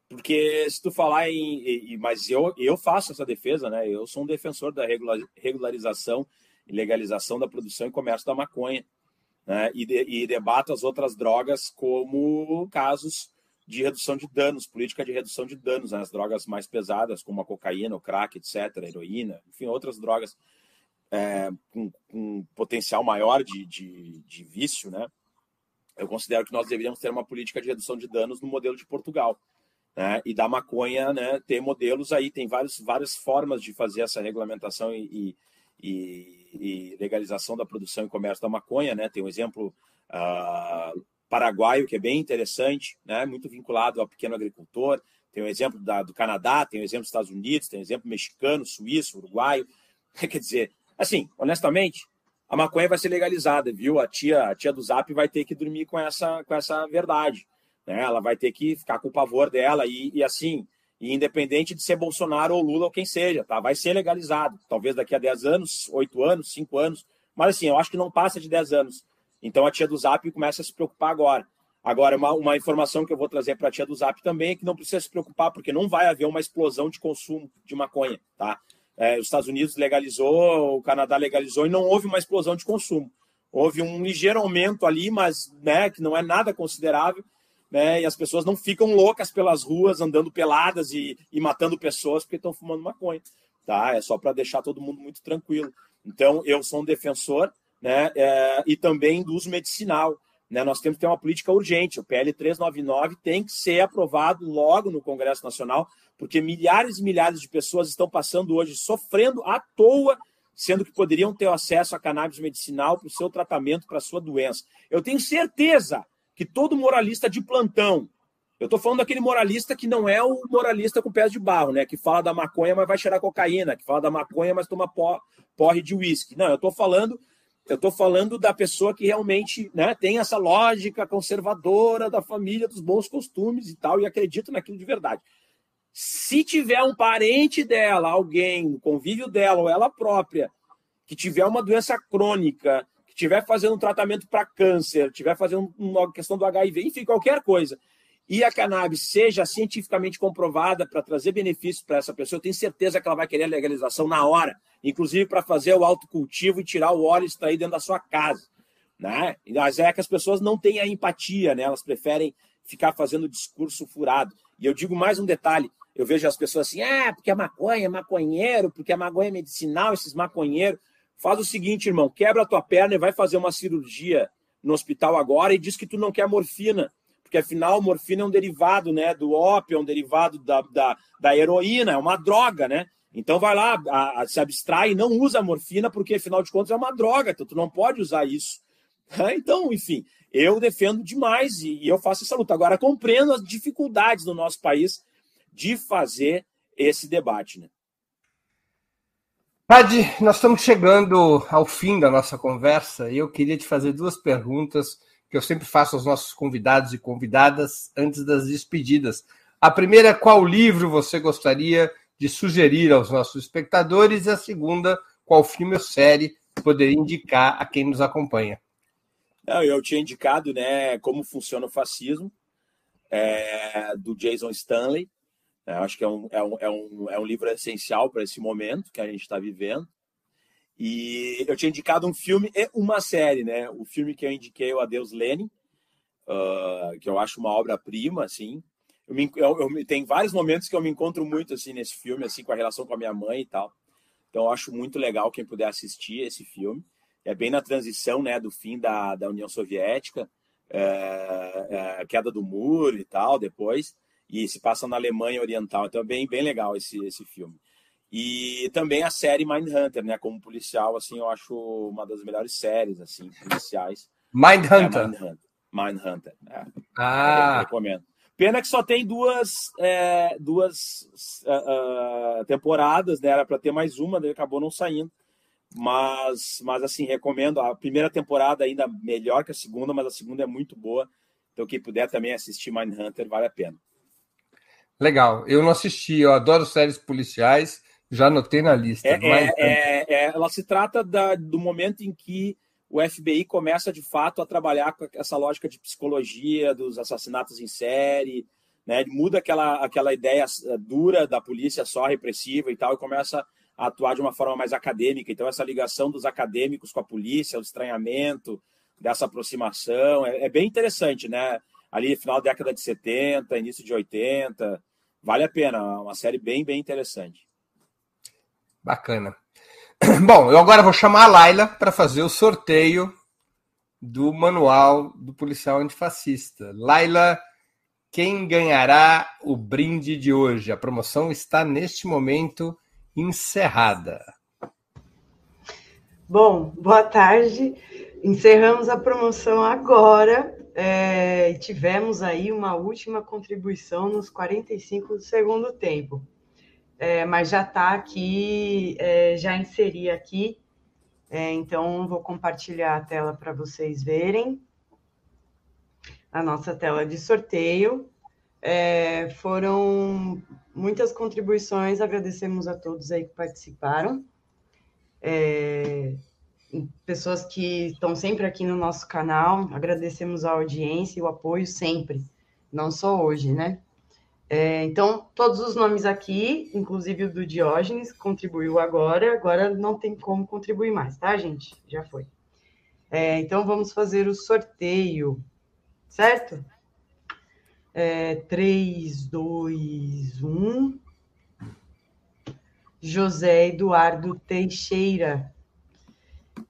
Porque se tu falar em. Mas eu, eu faço essa defesa, né? Eu sou um defensor da regularização e legalização da produção e comércio da maconha. Né? E, de, e debato as outras drogas como casos de redução de danos, política de redução de danos, né? as drogas mais pesadas, como a cocaína, o crack, etc., heroína, enfim, outras drogas é, com, com, potencial maior de, de, de, vício, né? Eu considero que nós deveríamos ter uma política de redução de danos no modelo de Portugal. Né? E da maconha, né, ter modelos aí, tem vários, várias formas de fazer essa regulamentação e, e, e legalização da produção e comércio da maconha. Né? Tem um exemplo uh, paraguaio que é bem interessante, né? muito vinculado ao pequeno agricultor. Tem o exemplo da, do Canadá, tem o exemplo dos Estados Unidos, tem o exemplo mexicano, suíço, uruguaio. Quer dizer, Assim, honestamente, a maconha vai ser legalizada, viu? A tia, a tia do Zap vai ter que dormir com essa, com essa verdade. Né? Ela vai ter que ficar com o pavor dela e, e assim, e independente de ser Bolsonaro ou Lula ou quem seja, tá? Vai ser legalizado. Talvez daqui a 10 anos, 8 anos, 5 anos. Mas assim, eu acho que não passa de 10 anos. Então a tia do Zap começa a se preocupar agora. Agora, uma, uma informação que eu vou trazer para a tia do Zap também é que não precisa se preocupar, porque não vai haver uma explosão de consumo de maconha, tá? É, os Estados Unidos legalizou, o Canadá legalizou e não houve uma explosão de consumo. Houve um ligeiro aumento ali, mas né, que não é nada considerável. Né, e as pessoas não ficam loucas pelas ruas, andando peladas e, e matando pessoas porque estão fumando maconha. Tá? É só para deixar todo mundo muito tranquilo. Então, eu sou um defensor né, é, e também do uso medicinal. Né? Nós temos que ter uma política urgente. O PL 399 tem que ser aprovado logo no Congresso Nacional, porque milhares e milhares de pessoas estão passando hoje sofrendo à toa, sendo que poderiam ter acesso a cannabis medicinal para o seu tratamento, para a sua doença. Eu tenho certeza que todo moralista de plantão, eu estou falando daquele moralista que não é o moralista com pés de barro, né? Que fala da maconha, mas vai cheirar cocaína, que fala da maconha, mas toma porre de uísque. Não, eu estou falando eu estou falando da pessoa que realmente né, tem essa lógica conservadora da família, dos bons costumes e tal, e acredita naquilo de verdade. Se tiver um parente dela, alguém, o convívio dela ou ela própria, que tiver uma doença crônica, que estiver fazendo um tratamento para câncer, estiver fazendo uma questão do HIV, enfim, qualquer coisa, e a cannabis seja cientificamente comprovada para trazer benefícios para essa pessoa, eu tenho certeza que ela vai querer a legalização na hora, inclusive para fazer o autocultivo e tirar o óleo extraído dentro da sua casa. Né? Mas é que as pessoas não têm a empatia, né? elas preferem ficar fazendo discurso furado. E eu digo mais um detalhe: eu vejo as pessoas assim, ah, porque a maconha é maconheiro, porque a maconha é medicinal, esses maconheiros. Faz o seguinte, irmão, quebra a tua perna e vai fazer uma cirurgia no hospital agora e diz que tu não quer morfina porque afinal morfina é um derivado né, do ópio, é um derivado da, da, da heroína, é uma droga, né? Então vai lá, a, a, se abstrai e não usa a morfina, porque afinal de contas é uma droga, então tu não pode usar isso. Então, enfim, eu defendo demais e, e eu faço essa luta. Agora, compreendo as dificuldades do nosso país de fazer esse debate, né? Pad, nós estamos chegando ao fim da nossa conversa e eu queria te fazer duas perguntas que eu sempre faço aos nossos convidados e convidadas antes das despedidas. A primeira, qual livro você gostaria de sugerir aos nossos espectadores? E a segunda, qual filme ou série poderia indicar a quem nos acompanha? Não, eu tinha indicado né, como funciona o fascismo, é, do Jason Stanley. É, acho que é um, é, um, é, um, é um livro essencial para esse momento que a gente está vivendo. E eu tinha indicado um filme e uma série, né? O filme que eu indiquei, o Adeus Lenin, uh, que eu acho uma obra-prima, assim. Eu me, eu, eu, tem vários momentos que eu me encontro muito, assim, nesse filme, assim, com a relação com a minha mãe e tal. Então, eu acho muito legal quem puder assistir esse filme. é bem na transição né, do fim da, da União Soviética, é, é, queda do muro e tal, depois, e se passa na Alemanha Oriental. Então é bem, bem legal esse, esse filme. E também a série Mindhunter, né? Como policial, assim, eu acho uma das melhores séries, assim, policiais. Mindhunter? É Mindhunter. Mindhunter. É. Ah! Eu recomendo. Pena que só tem duas, é, duas uh, uh, temporadas, né? Era para ter mais uma, daí acabou não saindo. Mas, mas assim, recomendo. A primeira temporada ainda melhor que a segunda, mas a segunda é muito boa. Então, quem puder também assistir Mindhunter, vale a pena. Legal. Eu não assisti, eu adoro séries policiais, já anotei na lista. É, é, é, é ela se trata da, do momento em que o FBI começa de fato a trabalhar com essa lógica de psicologia dos assassinatos em série, né? muda aquela, aquela ideia eh, dura da polícia só repressiva e tal, e começa a atuar de uma forma mais acadêmica. Então, essa ligação dos acadêmicos com a polícia, o estranhamento dessa aproximação, é, é bem interessante, né? Ali, final da década de 70, início de 80, vale a pena, uma série bem, bem interessante. Bacana. Bom, eu agora vou chamar a Laila para fazer o sorteio do manual do policial antifascista. Laila, quem ganhará o brinde de hoje? A promoção está neste momento encerrada. Bom, boa tarde. Encerramos a promoção agora. É, tivemos aí uma última contribuição nos 45 do segundo tempo é, mas já está aqui, é, já inseri aqui, é, então vou compartilhar a tela para vocês verem a nossa tela de sorteio. É, foram muitas contribuições, agradecemos a todos aí que participaram. É, pessoas que estão sempre aqui no nosso canal, agradecemos a audiência e o apoio sempre, não só hoje, né? É, então, todos os nomes aqui, inclusive o do Diógenes, contribuiu agora, agora não tem como contribuir mais, tá, gente? Já foi. É, então, vamos fazer o sorteio, certo? É, 3, 2, 1. José Eduardo Teixeira.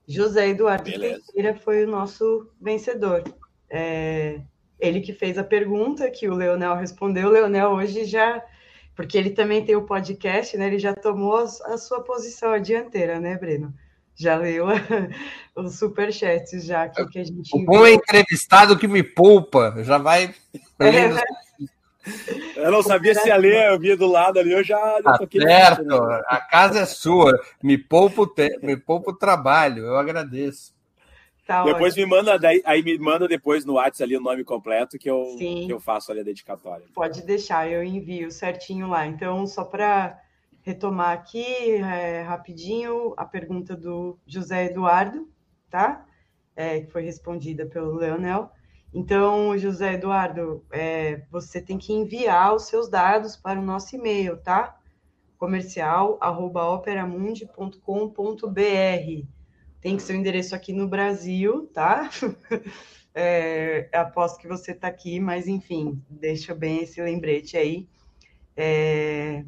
José Eduardo Beleza. Teixeira foi o nosso vencedor. É, ele que fez a pergunta, que o Leonel respondeu. O Leonel hoje já, porque ele também tem o podcast, né? Ele já tomou a sua posição à dianteira, né, Breno? Já leu os superchats já aqui que a gente. O bom é entrevistado que me poupa, já vai. É, né? Eu não sabia se ia ler, eu via do lado ali, eu já, tá. Certo, a casa é sua, me poupa o, te... me poupa o trabalho, eu agradeço. Tá depois ótimo. me manda, daí, aí me manda depois no WhatsApp ali o nome completo que eu, que eu faço ali a dedicatória. Pode deixar, eu envio certinho lá. Então, só para retomar aqui é, rapidinho a pergunta do José Eduardo, tá? É, que foi respondida pelo Leonel. Então, José Eduardo, é, você tem que enviar os seus dados para o nosso e-mail, tá? comercial arroba operamundi.com.br tem que ser o um endereço aqui no Brasil, tá? É, aposto que você está aqui, mas enfim, deixa bem esse lembrete aí. É,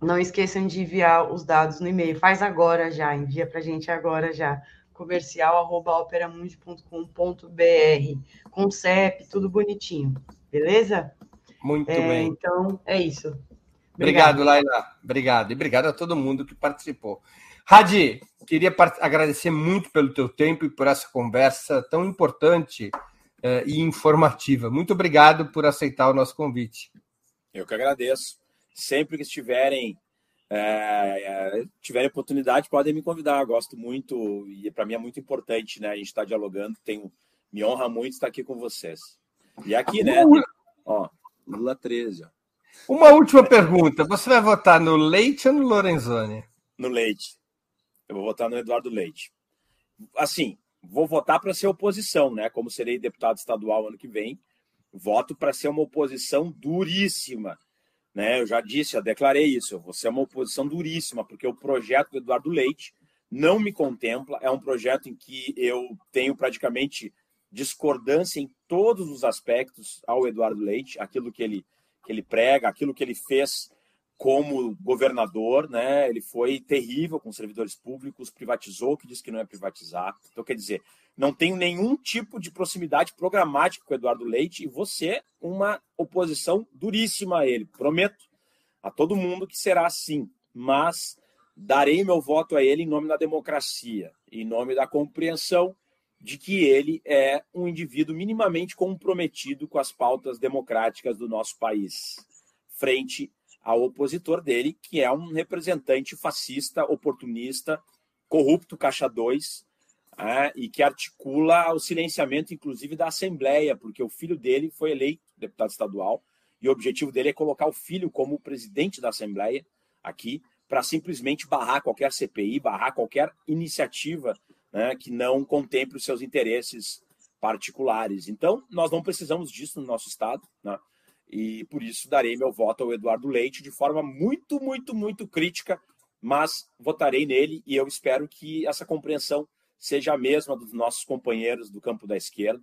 não esqueçam de enviar os dados no e-mail. Faz agora já, envia para a gente agora já. comercial.operamundi.com.br com CEP, tudo bonitinho. Beleza? Muito é, bem. Então, é isso. Obrigado, Obrigado Laila. Obrigado. E obrigado a todo mundo que participou. Radi, queria agradecer muito pelo teu tempo e por essa conversa tão importante uh, e informativa. Muito obrigado por aceitar o nosso convite. Eu que agradeço. Sempre que estiverem é, tiverem oportunidade, podem me convidar. Eu gosto muito e para mim é muito importante, né? A gente está dialogando. Tenho, me honra muito estar aqui com vocês. E aqui, né? Ó, Lula 13. Ó. Uma última pergunta. Você vai votar no Leite ou no Lorenzoni? No Leite. Eu vou votar no Eduardo Leite. Assim, vou votar para ser oposição, né? Como serei deputado estadual ano que vem, voto para ser uma oposição duríssima. Né? Eu já disse, eu declarei isso, eu vou ser uma oposição duríssima, porque o projeto do Eduardo Leite não me contempla, é um projeto em que eu tenho praticamente discordância em todos os aspectos ao Eduardo Leite, aquilo que ele, que ele prega, aquilo que ele fez como governador, né? Ele foi terrível com servidores públicos, privatizou o que disse que não ia privatizar. Então, quer dizer, não tenho nenhum tipo de proximidade programática com o Eduardo Leite e você uma oposição duríssima a ele. Prometo a todo mundo que será assim, mas darei meu voto a ele em nome da democracia, em nome da compreensão de que ele é um indivíduo minimamente comprometido com as pautas democráticas do nosso país, frente ao opositor dele, que é um representante fascista, oportunista, corrupto, caixa 2, é, e que articula o silenciamento, inclusive, da Assembleia, porque o filho dele foi eleito deputado estadual, e o objetivo dele é colocar o filho como presidente da Assembleia aqui, para simplesmente barrar qualquer CPI, barrar qualquer iniciativa né, que não contemple os seus interesses particulares. Então, nós não precisamos disso no nosso Estado, né? E por isso darei meu voto ao Eduardo Leite de forma muito, muito, muito crítica, mas votarei nele e eu espero que essa compreensão seja a mesma dos nossos companheiros do campo da esquerda,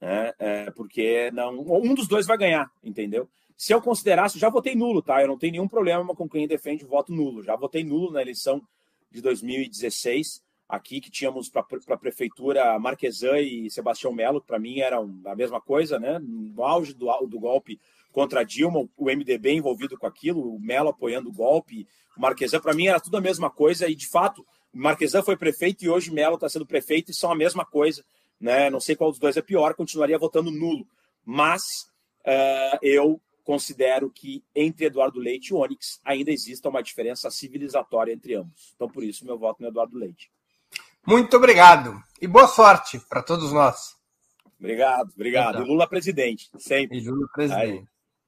né? É, porque não, um dos dois vai ganhar, entendeu? Se eu considerasse, já votei nulo, tá? Eu não tenho nenhum problema com quem defende voto nulo. Já votei nulo na eleição de 2016 aqui que tínhamos para a prefeitura Marquesan e Sebastião Melo, para mim eram a mesma coisa, né? No auge do, do golpe contra Dilma, o MDB envolvido com aquilo, o Melo apoiando o golpe, o Marquesan, para mim era tudo a mesma coisa, e de fato, o Marquesan foi prefeito e hoje Melo está sendo prefeito e são a mesma coisa, né? Não sei qual dos dois é pior, continuaria votando nulo, mas uh, eu considero que entre Eduardo Leite e Onyx ainda exista uma diferença civilizatória entre ambos. Então, por isso, meu voto no Eduardo Leite. Muito obrigado. E boa sorte para todos nós. Obrigado, obrigado. Então. E Lula presidente, sempre. E Lula presidente. Aí.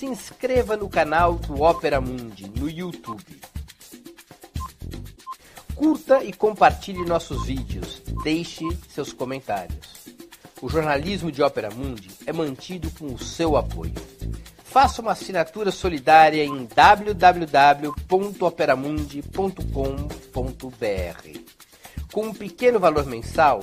se inscreva no canal do Opera Mundi no YouTube. Curta e compartilhe nossos vídeos, deixe seus comentários. O jornalismo de Opera Mundi é mantido com o seu apoio. Faça uma assinatura solidária em www.operamundi.com.br. Com um pequeno valor mensal,